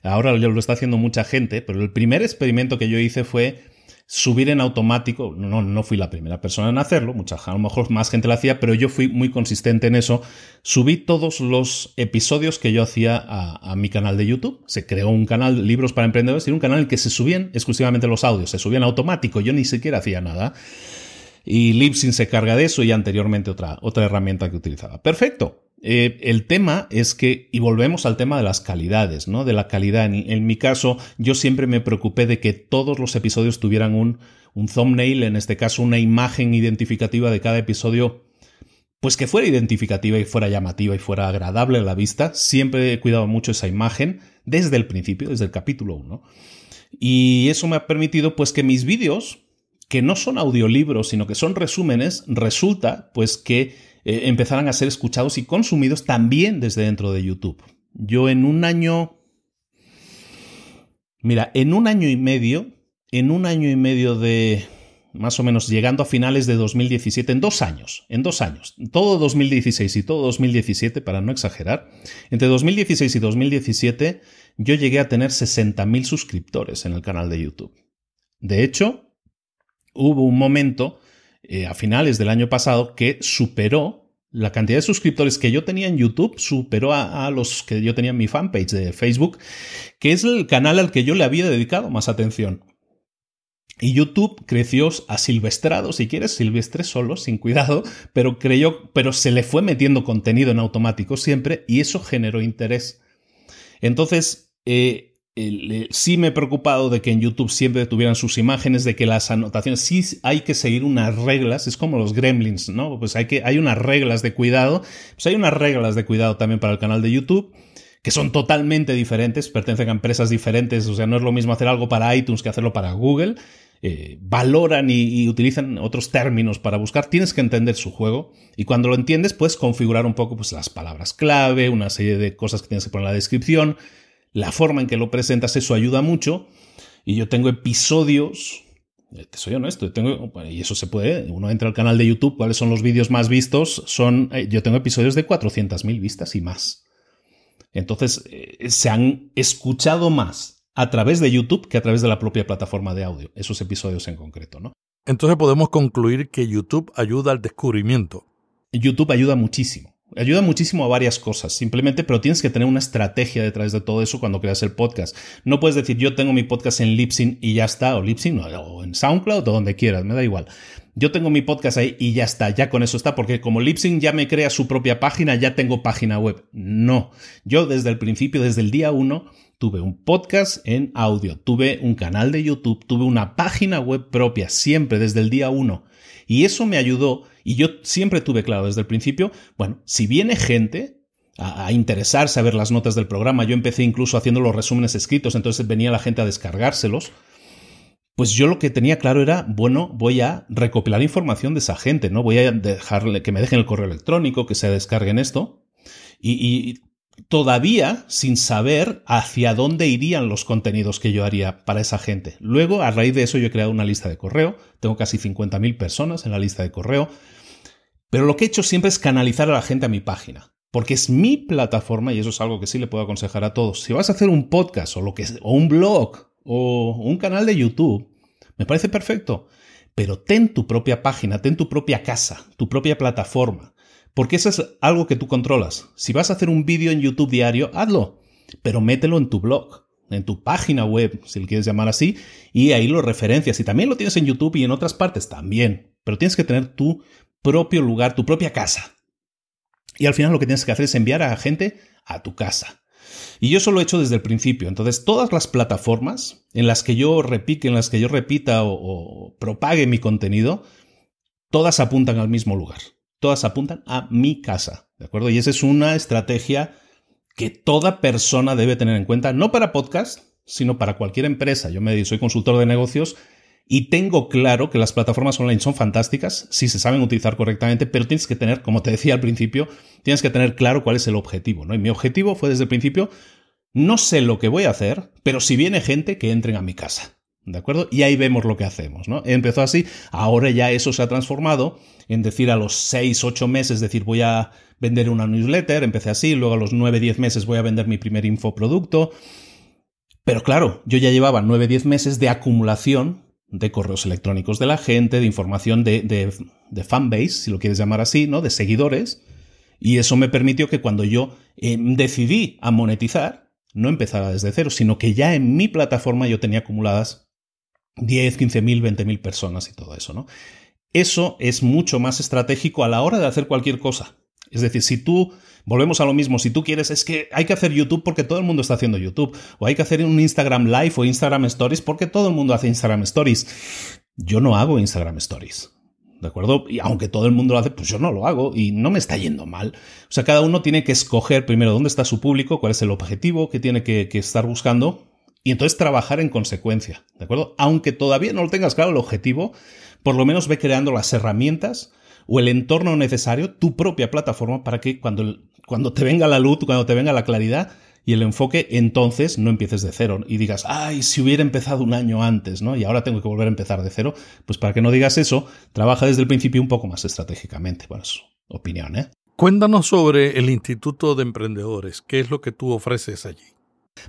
ahora lo está haciendo mucha gente, pero el primer experimento que yo hice fue subir en automático, no, no fui la primera persona en hacerlo, mucha, a lo mejor más gente lo hacía, pero yo fui muy consistente en eso. Subí todos los episodios que yo hacía a, mi canal de YouTube. Se creó un canal Libros para Emprendedores y un canal que se subían exclusivamente los audios, se subían automático, yo ni siquiera hacía nada. Y Libsyn se carga de eso y anteriormente otra, otra herramienta que utilizaba. Perfecto. Eh, el tema es que, y volvemos al tema de las calidades, ¿no? De la calidad. En, mi caso, yo siempre me preocupé de que todos los episodios tuvieran un, un thumbnail, en este caso una imagen identificativa de cada episodio, pues que fuera identificativa y fuera llamativa y fuera agradable a la vista. Siempre he cuidado mucho esa imagen desde el principio, desde el capítulo 1. Y eso me ha permitido, pues, que mis vídeos, que no son audiolibros, sino que son resúmenes, resulta, pues, que eh, empezaran a ser escuchados y consumidos también desde dentro de YouTube. Yo en un año... Mira, en un año y medio, en un año y medio de, más o menos llegando a finales de 2017, en dos años, en dos años, todo 2016 y todo 2017, para no exagerar, entre 2016 y 2017 yo llegué a tener 60.000 suscriptores en el canal de YouTube. De hecho, hubo un momento eh, a finales del año pasado que superó la cantidad de suscriptores que yo tenía en YouTube superó a, los que yo tenía en mi fanpage de Facebook, que es el canal al que yo le había dedicado más atención. Y YouTube creció a silvestrado, si quieres, silvestre solo, sin cuidado, pero creyó, pero se le fue metiendo contenido en automático siempre y eso generó interés. Entonces, eh, sí me he preocupado de que en YouTube siempre tuvieran sus imágenes, de que las anotaciones, sí hay que seguir unas reglas, es como los gremlins, ¿no? Pues hay, que, hay unas reglas de cuidado, pues hay unas reglas de cuidado también para el canal de YouTube que son totalmente diferentes, pertenecen a empresas diferentes, o sea, no es lo mismo hacer algo para iTunes que hacerlo para Google, eh, valoran y, y, utilizan otros términos para buscar, tienes que entender su juego y cuando lo entiendes puedes configurar un poco pues, las palabras clave, una serie de cosas que tienes que poner en la descripción, la forma en que lo presentas, eso ayuda mucho. Y yo tengo episodios, eh, te soy honesto, tengo, y eso se puede, uno entra al canal de YouTube, cuáles son los vídeos más vistos, son, eh, yo tengo episodios de 400.000 vistas y más. Entonces, se han escuchado más a través de YouTube que a través de la propia plataforma de audio, esos episodios en concreto, ¿no? Entonces podemos concluir que YouTube ayuda al descubrimiento. YouTube ayuda muchísimo. Ayuda muchísimo a varias cosas, simplemente, pero tienes que tener una estrategia detrás de todo eso cuando creas el podcast. No puedes decir yo tengo mi podcast en Libsyn y ya está, o Libsyn, o en SoundCloud, o donde quieras, me da igual. Yo tengo mi podcast ahí y ya está, ya con eso está, porque como Libsyn ya me crea su propia página, ya tengo página web. No, yo desde el principio, desde el día uno, tuve un podcast en audio, tuve un canal de YouTube, tuve una página web propia, siempre desde el día uno. Y eso me ayudó, y yo siempre tuve claro desde el principio, bueno, si viene gente a, interesarse a ver las notas del programa, yo empecé incluso haciendo los resúmenes escritos, entonces venía la gente a descargárselos, pues yo lo que tenía claro era, bueno, voy a recopilar información de esa gente, ¿no? Voy a dejarle que me dejen el correo electrónico, que se descarguen esto. Y, y, todavía sin saber hacia dónde irían los contenidos que yo haría para esa gente. Luego, a raíz de eso, yo he creado una lista de correo. Tengo casi 50.000 personas en la lista de correo. Pero lo que he hecho siempre es canalizar a la gente a mi página. Porque es mi plataforma y eso es algo que sí le puedo aconsejar a todos. Si vas a hacer un podcast o, lo que, o un blog o un canal de YouTube, me parece perfecto. Pero ten tu propia página, ten tu propia casa, tu propia plataforma. Porque eso es algo que tú controlas. Si vas a hacer un vídeo en YouTube diario, hazlo, pero mételo en tu blog, en tu página web, si lo quieres llamar así, y ahí lo referencias. Y también lo tienes en YouTube y en otras partes también. Pero tienes que tener tu propio lugar, tu propia casa. Y al final lo que tienes que hacer es enviar a gente a tu casa. Y yo eso lo he hecho desde el principio. Entonces, todas las plataformas en las que yo repique, en las que yo repita o, o propague mi contenido, todas apuntan al mismo lugar todas apuntan a mi casa, ¿de acuerdo? Y esa es una estrategia que toda persona debe tener en cuenta, no para podcast, sino para cualquier empresa. Yo me soy consultor de negocios y tengo claro que las plataformas online son fantásticas si se saben utilizar correctamente, pero tienes que tener, como te decía al principio, tienes que tener claro cuál es el objetivo, ¿no? Y mi objetivo fue desde el principio, no sé lo que voy a hacer, pero si viene gente que entren a mi casa. ¿De acuerdo? Y ahí vemos lo que hacemos, ¿no? Empezó así, ahora ya eso se ha transformado en decir a los 6, 8 meses, decir voy a vender una newsletter, empecé así, luego a los 9, 10 meses voy a vender mi primer infoproducto. Pero claro, yo ya llevaba 9, 10 meses de acumulación de correos electrónicos de la gente, de información de, de, fanbase, si lo quieres llamar así, ¿no? De seguidores. Y eso me permitió que cuando yo eh, decidí a monetizar, no empezara desde cero, sino que ya en mi plataforma yo tenía acumuladas 10, 15 mil, 20 mil personas y todo eso, ¿no? Eso es mucho más estratégico a la hora de hacer cualquier cosa. Es decir, si tú, volvemos a lo mismo, si tú quieres, es que hay que hacer YouTube porque todo el mundo está haciendo YouTube, o hay que hacer un Instagram Live o Instagram Stories porque todo el mundo hace Instagram Stories. Yo no hago Instagram Stories. ¿De acuerdo? Y aunque todo el mundo lo hace, pues yo no lo hago y no me está yendo mal. O sea, cada uno tiene que escoger primero dónde está su público, cuál es el objetivo que tiene que, que estar buscando y entonces trabajar en consecuencia, ¿de acuerdo? Aunque todavía no lo tengas claro el objetivo, por lo menos ve creando las herramientas o el entorno necesario, tu propia plataforma, para que cuando, cuando te venga la luz, cuando te venga la claridad, Y el enfoque, entonces, no empieces de cero y digas, ay, si hubiera empezado un año antes, ¿no? Y ahora tengo que volver a empezar de cero. Pues para que no digas eso, trabaja desde el principio un poco más estratégicamente. Bueno, es opinión, ¿eh? Cuéntanos sobre el Instituto de Emprendedores. ¿Qué es lo que tú ofreces allí?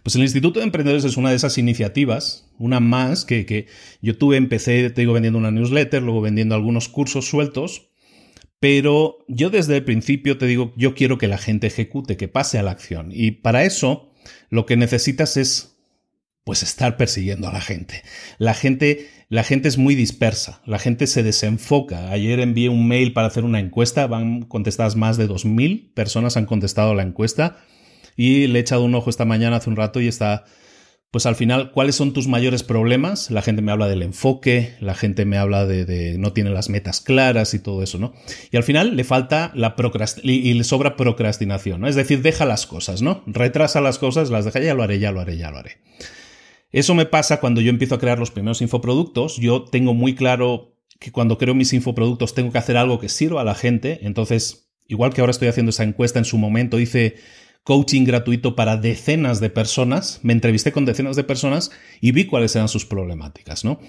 Pues el Instituto de Emprendedores es una de esas iniciativas, una más que, que yo tuve, empecé, te digo, vendiendo una newsletter, luego vendiendo algunos cursos sueltos, pero yo desde el principio te digo, yo quiero que la gente ejecute, que pase a la acción. Y para eso lo que necesitas es pues estar persiguiendo a la gente. La gente, la gente es muy dispersa, la gente se desenfoca. Ayer envié un mail para hacer una encuesta, van contestadas más de 2.000 personas han contestado la encuesta y le he echado un ojo esta mañana hace un rato y está, pues al final, ¿cuáles son tus mayores problemas? La gente me habla del enfoque, la gente me habla de, no tiene las metas claras y todo eso, ¿no? Y al final le falta la procrastinación y le sobra procrastinación, ¿no? Es decir, deja las cosas, ¿no? Retrasa las cosas, las deja, ya lo haré, ya lo haré, ya lo haré. Eso me pasa cuando yo empiezo a crear los primeros infoproductos. Yo tengo muy claro que cuando creo mis infoproductos tengo que hacer algo que sirva a la gente. Entonces, igual que ahora estoy haciendo esa encuesta en su momento, hice coaching gratuito para decenas de personas, me entrevisté con decenas de personas y vi cuáles eran sus problemáticas, ¿no?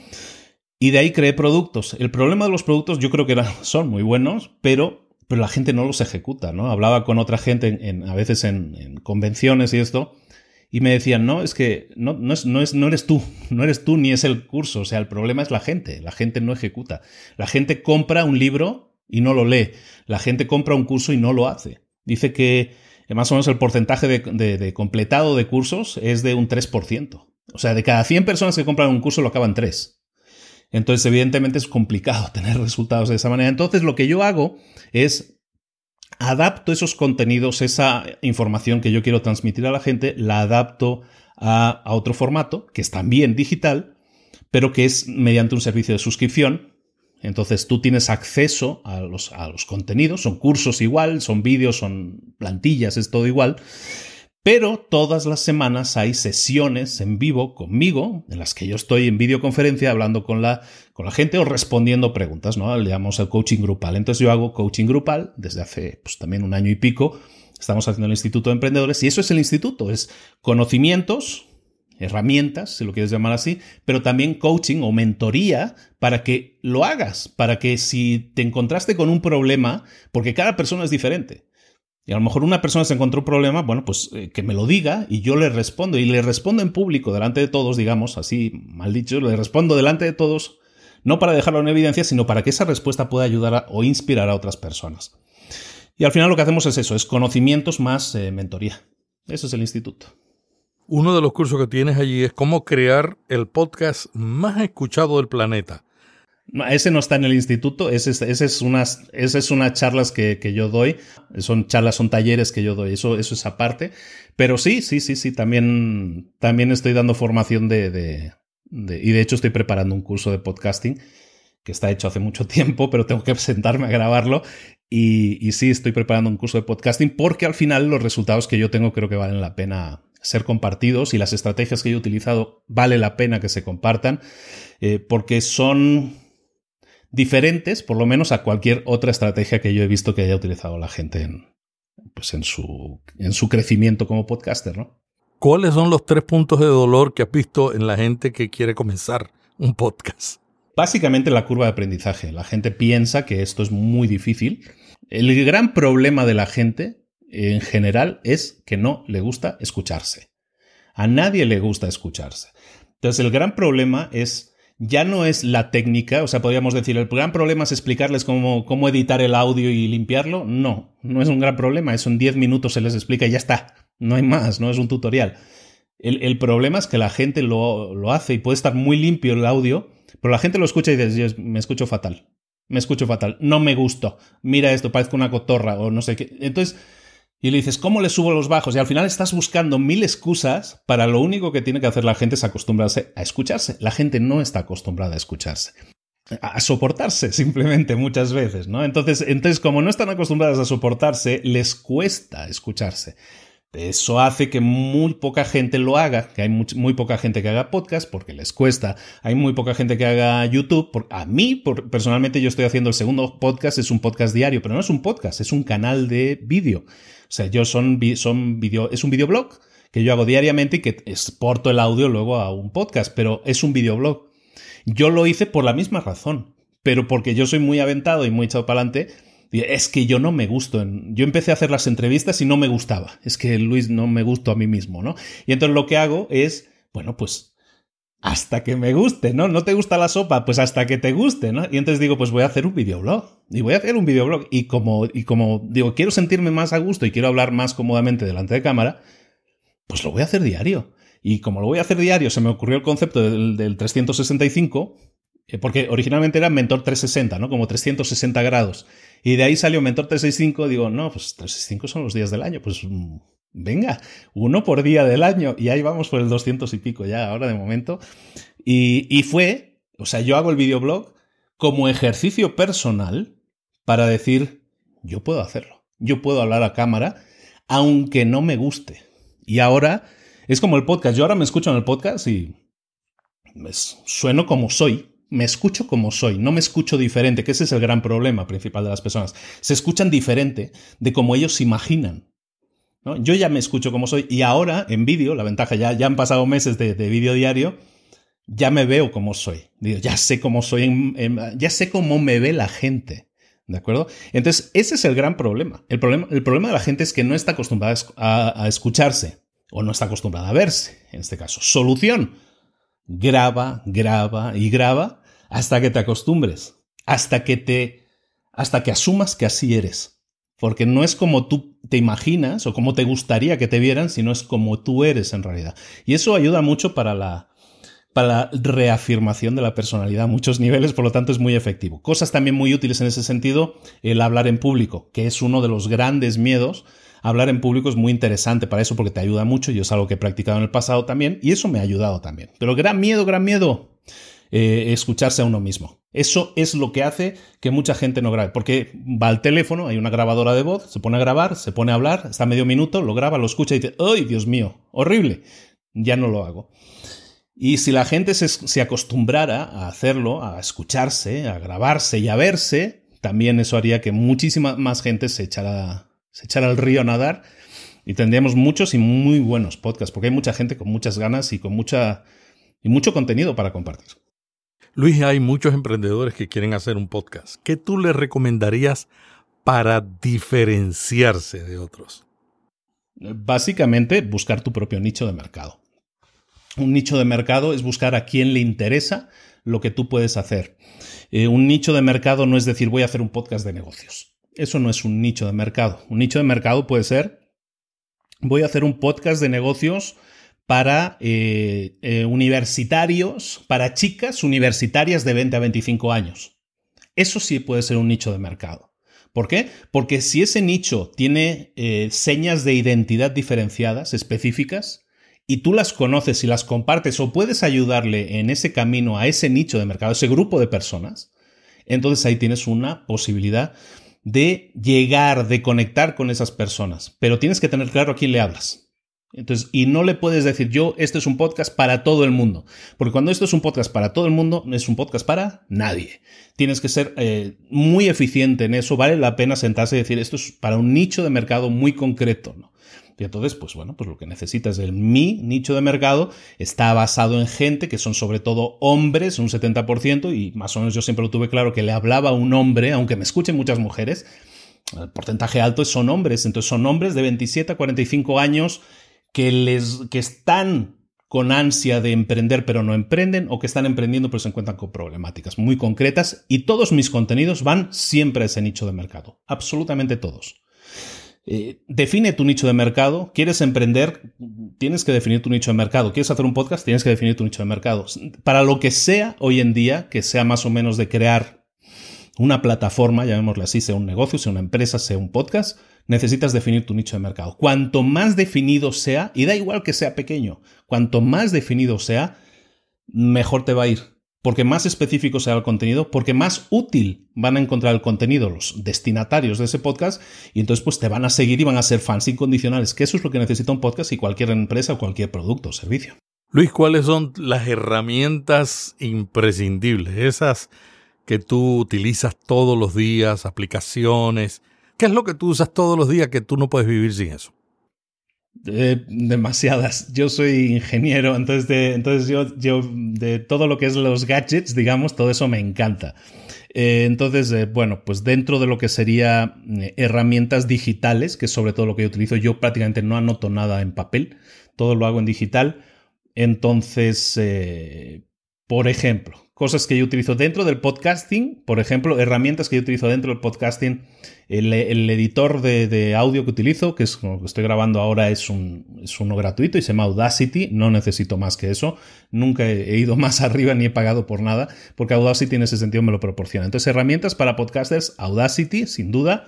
Y de ahí creé productos. El problema de los productos yo creo que son muy buenos, pero, pero la gente no los ejecuta, ¿no? Hablaba con otra gente en, a veces en, en, convenciones y esto, y me decían, no, es que no, no, es, no, es, no eres tú, no eres tú ni es el curso, o sea, el problema es la gente, la gente no ejecuta. La gente compra un libro y no lo lee, la gente compra un curso y no lo hace. Dice que más o menos el porcentaje de, completado de cursos es de un 3%. O sea, de cada 100 personas que compran un curso lo acaban 3. Entonces, evidentemente es complicado tener resultados de esa manera. Entonces, lo que yo hago es adapto esos contenidos, esa información que yo quiero transmitir a la gente, la adapto a otro formato, que es también digital, pero que es mediante un servicio de suscripción entonces tú tienes acceso a los, a los contenidos, son cursos igual, son vídeos, son plantillas, es todo igual. Pero todas las semanas hay sesiones en vivo conmigo, en las que yo estoy en videoconferencia hablando con la, con la gente o respondiendo preguntas, ¿no? Le llamamos el coaching grupal. Entonces yo hago coaching grupal desde hace pues, también un año y pico. Estamos haciendo el Instituto de Emprendedores y eso es el instituto, es conocimientos, herramientas, si lo quieres llamar así, pero también coaching o mentoría para que lo hagas, para que si te encontraste con un problema, porque cada persona es diferente. Y a lo mejor una persona se encontró un problema, bueno, pues eh, que me lo diga y yo le respondo. Y le respondo en público, delante de todos, digamos, así mal dicho, le respondo delante de todos, no para dejarlo en evidencia, sino para que esa respuesta pueda ayudar o inspirar a otras personas. Y al final lo que hacemos es eso, es conocimientos más eh, mentoría. Eso es el instituto. Uno de los cursos que tienes allí es cómo crear el podcast más escuchado del planeta. ese no está en el instituto, ese, es, unas, es unas charlas que, yo doy, son charlas, son talleres que yo doy, eso, eso es aparte. Pero sí, sí, sí, sí, también, también estoy dando formación de, de, y de hecho estoy preparando un curso de podcasting que está hecho hace mucho tiempo, pero tengo que sentarme a grabarlo. Y, y sí, estoy preparando un curso de podcasting porque al final los resultados que yo tengo creo que valen la pena ser compartidos y las estrategias que yo he utilizado vale la pena que se compartan eh, porque son diferentes, por lo menos a cualquier otra estrategia que yo he visto que haya utilizado la gente en, pues en, su, en su crecimiento como podcaster, ¿no? ¿Cuáles son los tres puntos de dolor que has visto en la gente que quiere comenzar un podcast? Básicamente la curva de aprendizaje. La gente piensa que esto es muy difícil. El gran problema de la gente en general es que no le gusta escucharse. A nadie le gusta escucharse. Entonces el gran problema es, ya no es la técnica, o sea, podríamos decir, el gran problema es explicarles cómo, cómo editar el audio y limpiarlo. No, no es un gran problema, eso en 10 minutos se les explica y ya está. No hay más, no es un tutorial. El, problema es que la gente lo, lo, hace y puede estar muy limpio el audio, pero la gente lo escucha y dice, me escucho fatal. Me escucho fatal. No me gustó. Mira esto, parezco una cotorra o no sé qué. Entonces, y le dices, ¿cómo le subo los bajos? Y al final estás buscando mil excusas para lo único que tiene que hacer la gente es acostumbrarse a escucharse. La gente no está acostumbrada a escucharse. A soportarse simplemente muchas veces, ¿no? Entonces, entonces, como no están acostumbradas a soportarse, les cuesta escucharse. Eso hace que muy poca gente lo haga, que hay muy, poca gente que haga podcast porque les cuesta, hay muy poca gente que haga YouTube. a mí, personalmente, yo estoy haciendo el segundo podcast, es un podcast diario, pero no es un podcast, es un canal de vídeo. O sea, yo son, son video, es un videoblog que yo hago diariamente y que exporto el audio luego a un podcast, pero es un videoblog. Yo lo hice por la misma razón, pero porque yo soy muy aventado y muy echado para adelante. Es que yo no me gusto. Yo empecé a hacer las entrevistas y no me gustaba. Es que Luis no me gusto a mí mismo, ¿no? Y entonces lo que hago es, bueno, pues hasta que me guste, ¿no? ¿No te gusta la sopa? Pues hasta que te guste, ¿no? Y entonces digo, pues voy a hacer un videoblog. Y voy a hacer un videoblog. Y como, y como digo, quiero sentirme más a gusto y quiero hablar más cómodamente delante de cámara, pues lo voy a hacer diario. Y como lo voy a hacer diario, se me ocurrió el concepto del, 365, eh, porque originalmente era Mentor 360, ¿no? Como 360 grados. Y de ahí salió Mentor 365, digo, no, pues 365 son los días del año, pues mm, Venga, uno por día del año y ahí vamos por el 200 y pico ya ahora de momento. Y, fue, o sea, yo hago el videoblog como ejercicio personal para decir, yo puedo hacerlo, yo puedo hablar a cámara, aunque no me guste. Y ahora es como el podcast, yo ahora me escucho en el podcast y sueno como soy, me escucho como soy, no me escucho diferente, que ese es el gran problema principal de las personas. Se escuchan diferente de como ellos se imaginan. Yo ya me escucho como soy y ahora en vídeo, la ventaja ya, ya han pasado meses de, vídeo diario, ya me veo como soy. Ya sé cómo soy, ya sé cómo me ve la gente. ¿De acuerdo? Entonces, ese es el gran problema. El problema, el problema de la gente es que no está acostumbrada a, a escucharse o no está acostumbrada a verse, en este caso. Solución. Graba, graba y graba hasta que te acostumbres, hasta que te, hasta que asumas que así eres porque no es como tú te imaginas o como te gustaría que te vieran, sino es como tú eres en realidad. Y eso ayuda mucho para la, para la reafirmación de la personalidad a muchos niveles, por lo tanto es muy efectivo. Cosas también muy útiles en ese sentido, el hablar en público, que es uno de los grandes miedos. Hablar en público es muy interesante para eso porque te ayuda mucho, yo es algo que he practicado en el pasado también y eso me ha ayudado también. Pero gran miedo, gran miedo, eh, escucharse a uno mismo. Eso es lo que hace que mucha gente no grabe, porque va al teléfono, hay una grabadora de voz, se pone a grabar, se pone a hablar, está medio minuto, lo graba, lo escucha y dice, ¡ay, Dios mío! Horrible. Ya no lo hago. Y si la gente se, acostumbrara a hacerlo, a escucharse, a grabarse y a verse, también eso haría que muchísima más gente se echara, se echara al río a nadar y tendríamos muchos y muy buenos podcasts, porque hay mucha gente con muchas ganas y con mucha y mucho contenido para compartir. Luis, hay muchos emprendedores que quieren hacer un podcast. ¿Qué tú les recomendarías para diferenciarse de otros? Básicamente, buscar tu propio nicho de mercado. Un nicho de mercado es buscar a quién le interesa lo que tú puedes hacer. Eh, un nicho de mercado no es decir voy a hacer un podcast de negocios. Eso no es un nicho de mercado. Un nicho de mercado puede ser voy a hacer un podcast de negocios para eh, eh, universitarios, para chicas universitarias de 20 a 25 años. Eso sí puede ser un nicho de mercado. ¿Por qué? Porque si ese nicho tiene eh, señas de identidad diferenciadas, específicas, y tú las conoces y las compartes o puedes ayudarle en ese camino a ese nicho de mercado, a ese grupo de personas, entonces ahí tienes una posibilidad de llegar, de conectar con esas personas. Pero tienes que tener claro a quién le hablas. Entonces, y no le puedes decir yo, este es un podcast para todo el mundo. Porque cuando esto es un podcast para todo el mundo, no es un podcast para nadie. Tienes que ser eh, muy eficiente en eso. Vale la pena sentarse y decir, esto es para un nicho de mercado muy concreto. ¿no? Y entonces, pues bueno, pues lo que necesitas es mi nicho de mercado. Está basado en gente que son sobre todo hombres, un 70%, y más o menos yo siempre lo tuve claro que le hablaba a un hombre, aunque me escuchen muchas mujeres. El porcentaje alto son hombres, entonces son hombres de 27 a 45 años que, les, que están con ansia de emprender pero no emprenden o que están emprendiendo pero se encuentran con problemáticas muy concretas y todos mis contenidos van siempre a ese nicho de mercado, absolutamente todos. Eh, define tu nicho de mercado. ¿Quieres emprender? Tienes que definir tu nicho de mercado. ¿Quieres hacer un podcast? Tienes que definir tu nicho de mercado. Para lo que sea hoy en día, que sea más o menos de crear una plataforma, llamémosle así, sea un negocio, sea una empresa, sea un podcast, necesitas definir tu nicho de mercado. Cuanto más definido sea, y da igual que sea pequeño, cuanto más definido sea, mejor te va a ir. Porque más específico sea el contenido, porque más útil van a encontrar el contenido los destinatarios de ese podcast, y entonces pues te van a seguir y van a ser fans incondicionales, que eso es lo que necesita un podcast y cualquier empresa o cualquier producto o servicio. Luis, ¿cuáles son las herramientas imprescindibles? Esas que tú utilizas todos los días, aplicaciones, ¿Qué es lo que tú usas todos los días que tú no puedes vivir sin eso? Eh, demasiadas. Yo soy ingeniero, entonces, de, entonces yo, de todo lo que es los gadgets, digamos, todo eso me encanta. Eh, entonces, eh, bueno, pues dentro de lo que sería herramientas digitales, que sobre todo lo que yo utilizo, yo prácticamente no anoto nada en papel, todo lo hago en digital. Entonces, por ejemplo, cosas que yo utilizo dentro del podcasting, por ejemplo, herramientas que yo utilizo dentro del podcasting. El, editor de, audio que utilizo, que es como que estoy grabando ahora, es, un, es uno gratuito y se llama Audacity. No necesito más que eso. Nunca he, ido más arriba ni he pagado por nada, porque Audacity en ese sentido me lo proporciona. Entonces, herramientas para podcasters, Audacity, sin duda.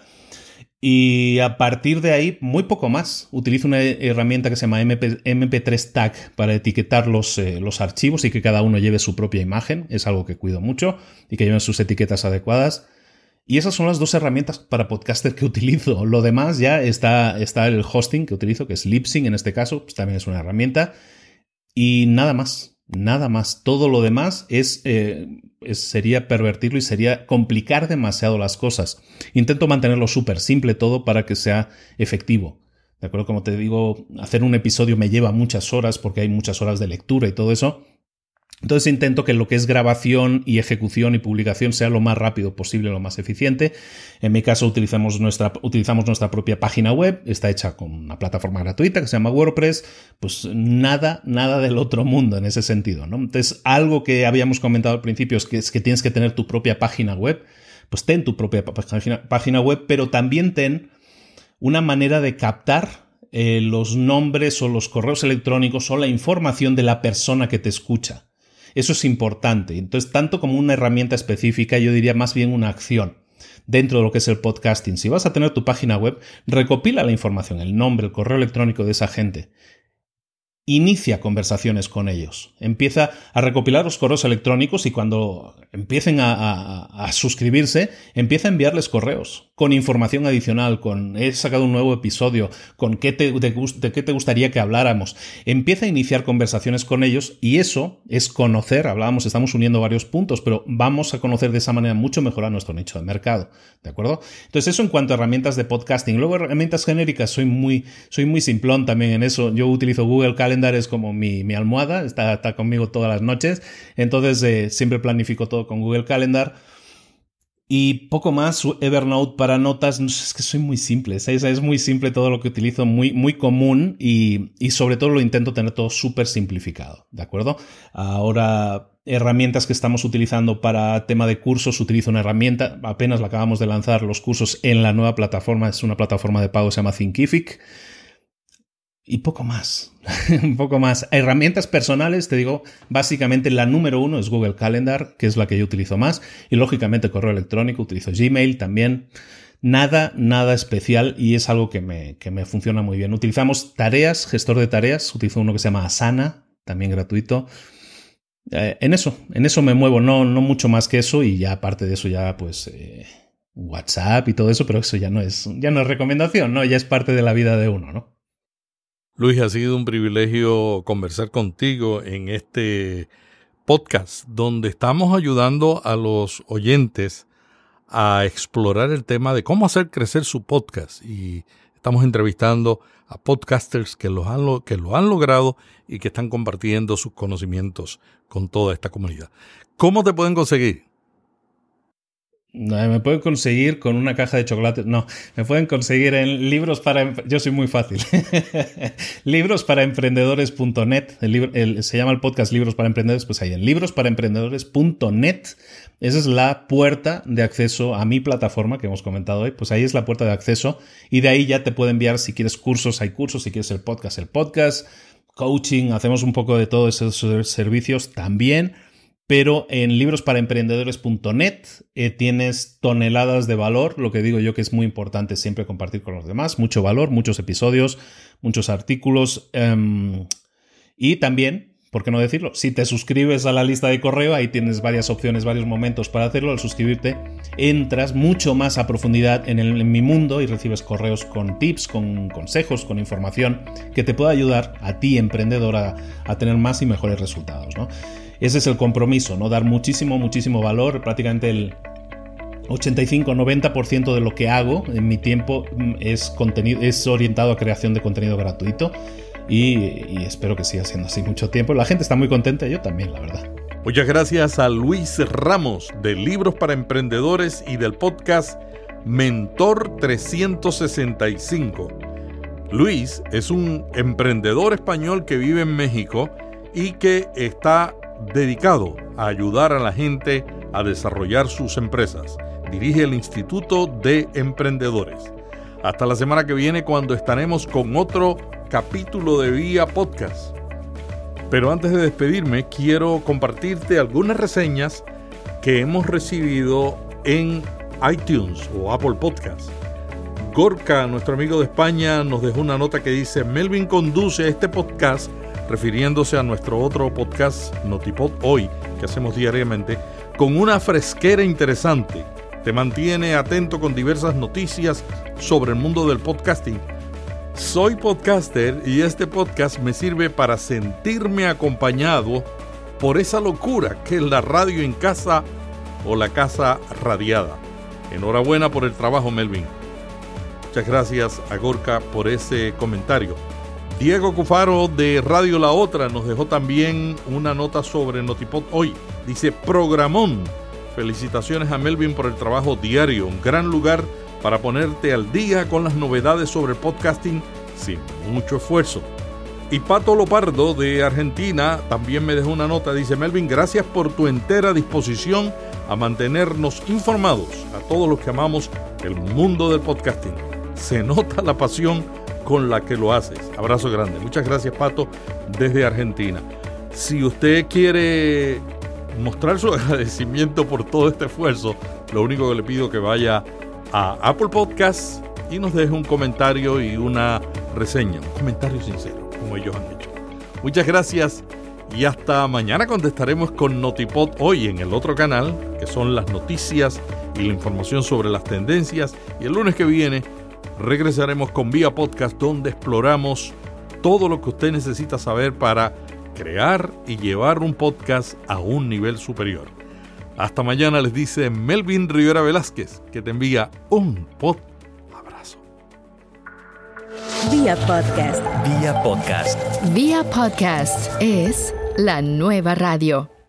Y a partir de ahí, muy poco más. Utilizo una herramienta que se llama MP, 3 Tag para etiquetar los, eh, los, archivos y que cada uno lleve su propia imagen. Es algo que cuido mucho y que lleven sus etiquetas adecuadas. Y esas son las dos herramientas para podcaster que utilizo. Lo demás ya está, está el hosting que utilizo, que es Lipsync en este caso, pues también es una herramienta. Y nada más. Nada más. Todo lo demás eh, sería pervertirlo y sería complicar demasiado las cosas. Intento mantenerlo súper simple todo para que sea efectivo. ¿De acuerdo? Como te digo, hacer un episodio me lleva muchas horas porque hay muchas horas de lectura y todo eso. Entonces intento que lo que es grabación y ejecución y publicación sea lo más rápido posible, lo más eficiente. En mi caso utilizamos nuestra, utilizamos nuestra propia página web, está hecha con una plataforma gratuita que se llama WordPress, pues nada, nada del otro mundo en ese sentido. ¿no? Entonces algo que habíamos comentado al principio es que, es que tienes que tener tu propia página web, pues ten tu propia página, web, pero también ten una manera de captar eh, los nombres o los correos electrónicos o la información de la persona que te escucha. Eso es importante. Entonces, tanto como una herramienta específica, yo diría más bien una acción dentro de lo que es el podcasting. Si vas a tener tu página web, recopila la información, el nombre, el correo electrónico de esa gente inicia conversaciones con ellos. Empieza a recopilar los correos electrónicos y cuando empiecen a, suscribirse, empieza a enviarles correos con información adicional, con he sacado un nuevo episodio, con qué te, de, qué te gustaría que habláramos. Empieza a iniciar conversaciones con ellos y eso es conocer, hablábamos, estamos uniendo varios puntos, pero vamos a conocer de esa manera mucho mejor a nuestro nicho de mercado. ¿De acuerdo? Entonces, eso en cuanto a herramientas de podcasting. Luego, herramientas genéricas, soy muy, soy muy simplón también en eso. Yo utilizo Google Calendar es como mi, almohada, está, está, conmigo todas las noches, entonces eh, siempre planifico todo con Google Calendar. Y poco más, Evernote para notas, es que soy muy simple, es, es muy simple todo lo que utilizo, muy, muy común y, y sobre todo lo intento tener todo súper simplificado, ¿de acuerdo? Ahora, herramientas que estamos utilizando para tema de cursos, utilizo una herramienta, apenas la acabamos de lanzar, los cursos en la nueva plataforma, es una plataforma de pago, se llama Thinkific y poco más. un poco más. Herramientas personales, te digo, básicamente la número uno es Google Calendar, que es la que yo utilizo más. Y lógicamente correo electrónico, utilizo Gmail también. Nada, nada especial y es algo que me, que me funciona muy bien. Utilizamos tareas, gestor de tareas, utilizo uno que se llama Asana, también gratuito. Eh, en eso, en eso me muevo, no, no mucho más que eso y ya aparte de eso ya pues eh, WhatsApp y todo eso, pero eso ya no es, ya no es recomendación, ¿no? Ya es parte de la vida de uno, ¿no? Luis, ha sido un privilegio conversar contigo en este podcast donde estamos ayudando a los oyentes a explorar el tema de cómo hacer crecer su podcast y estamos entrevistando a podcasters que, han, lo han logrado y que están compartiendo sus conocimientos con toda esta comunidad. ¿Cómo te pueden conseguir? Me pueden conseguir con una caja de chocolate. No, me pueden conseguir en libros para. Yo soy muy fácil. libros para emprendedores.net. se llama el podcast Libros para Emprendedores. Pues ahí en librosparaemprendedores.net. Esa es la puerta de acceso a mi plataforma que hemos comentado hoy. Pues ahí es la puerta de acceso. Y de ahí ya te puedo enviar si quieres cursos, hay cursos. Si quieres el podcast, el podcast. Coaching, hacemos un poco de todos esos servicios también pero en librosparaemprendedores.net eh, tienes toneladas de valor, lo que digo yo que es muy importante siempre compartir con los demás, mucho valor, muchos episodios, muchos artículos em, y también, ¿por qué no decirlo? Si te suscribes a la lista de correo, ahí tienes varias opciones, varios momentos para hacerlo, al suscribirte entras mucho más a profundidad en, mi mundo y recibes correos con tips, con consejos, con información que te pueda ayudar a ti, emprendedor, a, a tener más y mejores resultados, ¿no? Ese es el compromiso, ¿no? Dar muchísimo, muchísimo valor. Prácticamente el, 85-90% de lo que hago en mi tiempo mm, es, contenido, es orientado a creación de contenido gratuito y, espero que siga siendo así mucho tiempo. La gente está muy contenta, yo también, la verdad. Muchas gracias a Luis Ramos de Libros para Emprendedores y del podcast Mentor 365. Luis es un emprendedor español que vive en México y que está dedicado a ayudar a la gente a desarrollar sus empresas. Dirige el Instituto de Emprendedores. Hasta la semana que viene cuando estaremos con otro capítulo de Vía Podcast. Pero antes de despedirme, quiero compartirte algunas reseñas que hemos recibido en iTunes o Apple Podcast. Gorka, nuestro amigo de España, nos dejó una nota que dice, Melvin conduce este podcast, refiriéndose a nuestro otro podcast, Notipod Hoy, que hacemos diariamente, con una fresquera interesante. Te mantiene atento con diversas noticias sobre el mundo del podcasting. Soy podcaster y este podcast me sirve para sentirme acompañado por esa locura que es la radio en casa o la casa radiada. Enhorabuena por el trabajo, Melvin. Muchas gracias a Gorka por ese comentario. Diego Cufaro de Radio La Otra nos dejó también una nota sobre Notipod hoy. Dice, programón. Felicitaciones a Melvin por el trabajo diario. Un gran lugar para ponerte al día con las novedades sobre podcasting sin mucho esfuerzo. Y Pato Lopardo de Argentina también me dejó una nota. Dice, Melvin, gracias por tu entera disposición a mantenernos informados a todos los que amamos el mundo del podcasting. Se nota la pasión con la que lo haces. Abrazo grande. Muchas gracias, Pato, desde Argentina. Si usted quiere mostrar su agradecimiento por todo este esfuerzo, lo único que le pido es que vaya a Apple Podcasts y nos deje un comentario y una reseña, un comentario sincero, como ellos han hecho. Muchas gracias y hasta mañana contestaremos con Notipod hoy en el otro canal, que son las noticias y la información sobre las tendencias. Y el lunes que viene regresaremos con Vía Podcast, donde exploramos todo lo que usted necesita saber para crear y llevar un podcast a un nivel superior. Hasta mañana les dice Melvin Rivera Velázquez, que te envía un pod abrazo. Vía Podcast. Vía Podcast. Vía Podcast es la nueva radio.